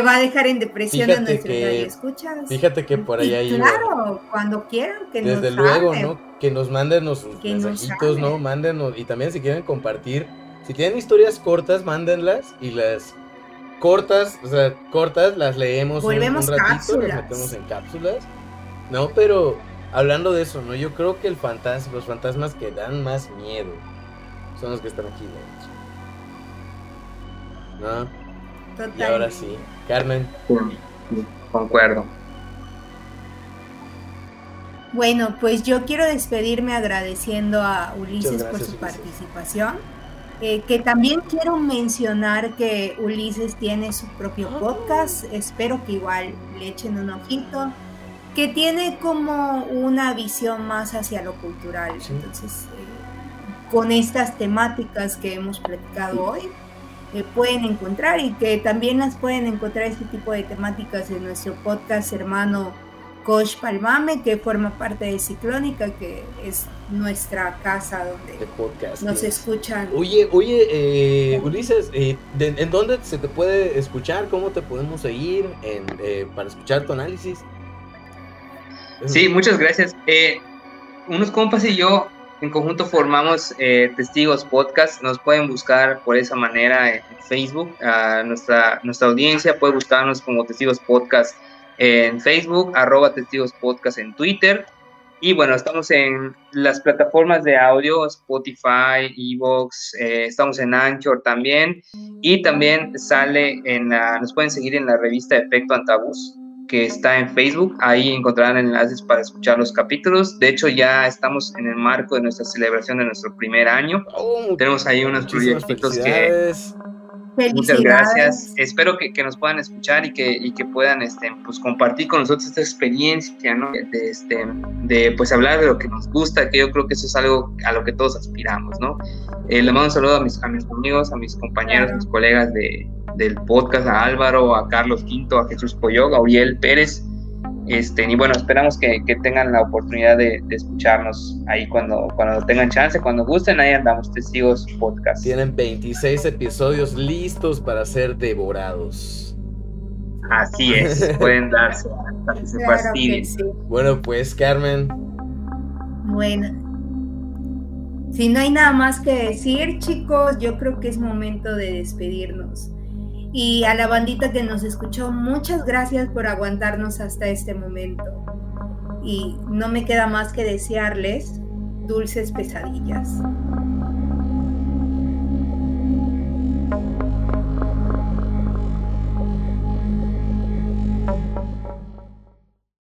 va a dejar en depresión a nuestros escuchas. Fíjate que por ahí hay. Claro, cuando quieran que Desde luego, ¿no? que nos manden sus mensajitos, ¿no? Mándenos. Y también si quieren compartir, si tienen historias cortas, mándenlas y las cortas, o sea, cortas, las leemos un, ratito, las metemos en cápsulas. No, pero hablando de eso, ¿no? Yo creo que el fantasma, los fantasmas que dan más miedo son los que están aquí ¿No? Y ahora sí, Carmen. Concuerdo. Bueno, pues yo quiero despedirme agradeciendo a Ulises por su participación. Eh, que también quiero mencionar que Ulises tiene su propio ah. podcast, espero que igual le echen un ojito, que tiene como una visión más hacia lo cultural. Entonces, eh, con estas temáticas que hemos platicado hoy, eh, pueden encontrar y que también las pueden encontrar este tipo de temáticas en nuestro podcast hermano Coach Palmame, que forma parte de Ciclónica, que es nuestra casa donde nos escuchan. Oye, oye, eh, Ulises, eh, ¿en dónde se te puede escuchar? ¿Cómo te podemos seguir eh, para escuchar tu análisis? Sí, muchas gracias. unos compas y yo en conjunto formamos Testigos Podcast. Nos pueden buscar por esa manera en Facebook. nuestra, nuestra audiencia puede buscarnos como Testigos Podcast en Facebook, arroba testigos podcast en Twitter. Y bueno, estamos en las plataformas de audio, Spotify, Evox, eh, estamos en Anchor también. Y también sale en la, nos pueden seguir en la revista Efecto Antabús. Que está en Facebook. Ahí encontrarán enlaces para escuchar los capítulos. De hecho, ya estamos en el marco de nuestra celebración de nuestro primer año. Oh, Tenemos ahí unos proyectos que Muchas gracias. Espero que, nos puedan escuchar y que, y que puedan este, pues, compartir con nosotros esta experiencia, ¿no? De, este, de pues hablar de lo que nos gusta, que yo creo que eso es algo a lo que todos aspiramos, ¿no? Eh, le mando un saludo a mis, a mis amigos, a mis compañeros, a mis colegas de, del podcast, a Álvaro, a Carlos Quinto, a Jesús Coyog, a Uriel Pérez, este, y bueno, esperamos que, tengan la oportunidad de, escucharnos ahí cuando, cuando tengan chance, cuando gusten, ahí andamos, Testigos Podcast. Tienen 26 episodios listos para ser devorados. Así es, pueden darse hasta que se fastidien. Bueno, pues Carmen. Bueno. Si no hay nada más que decir, chicos, yo creo que es momento de despedirnos. Y a la bandita que nos escuchó, muchas gracias por aguantarnos hasta este momento. Y no me queda más que desearles dulces pesadillas.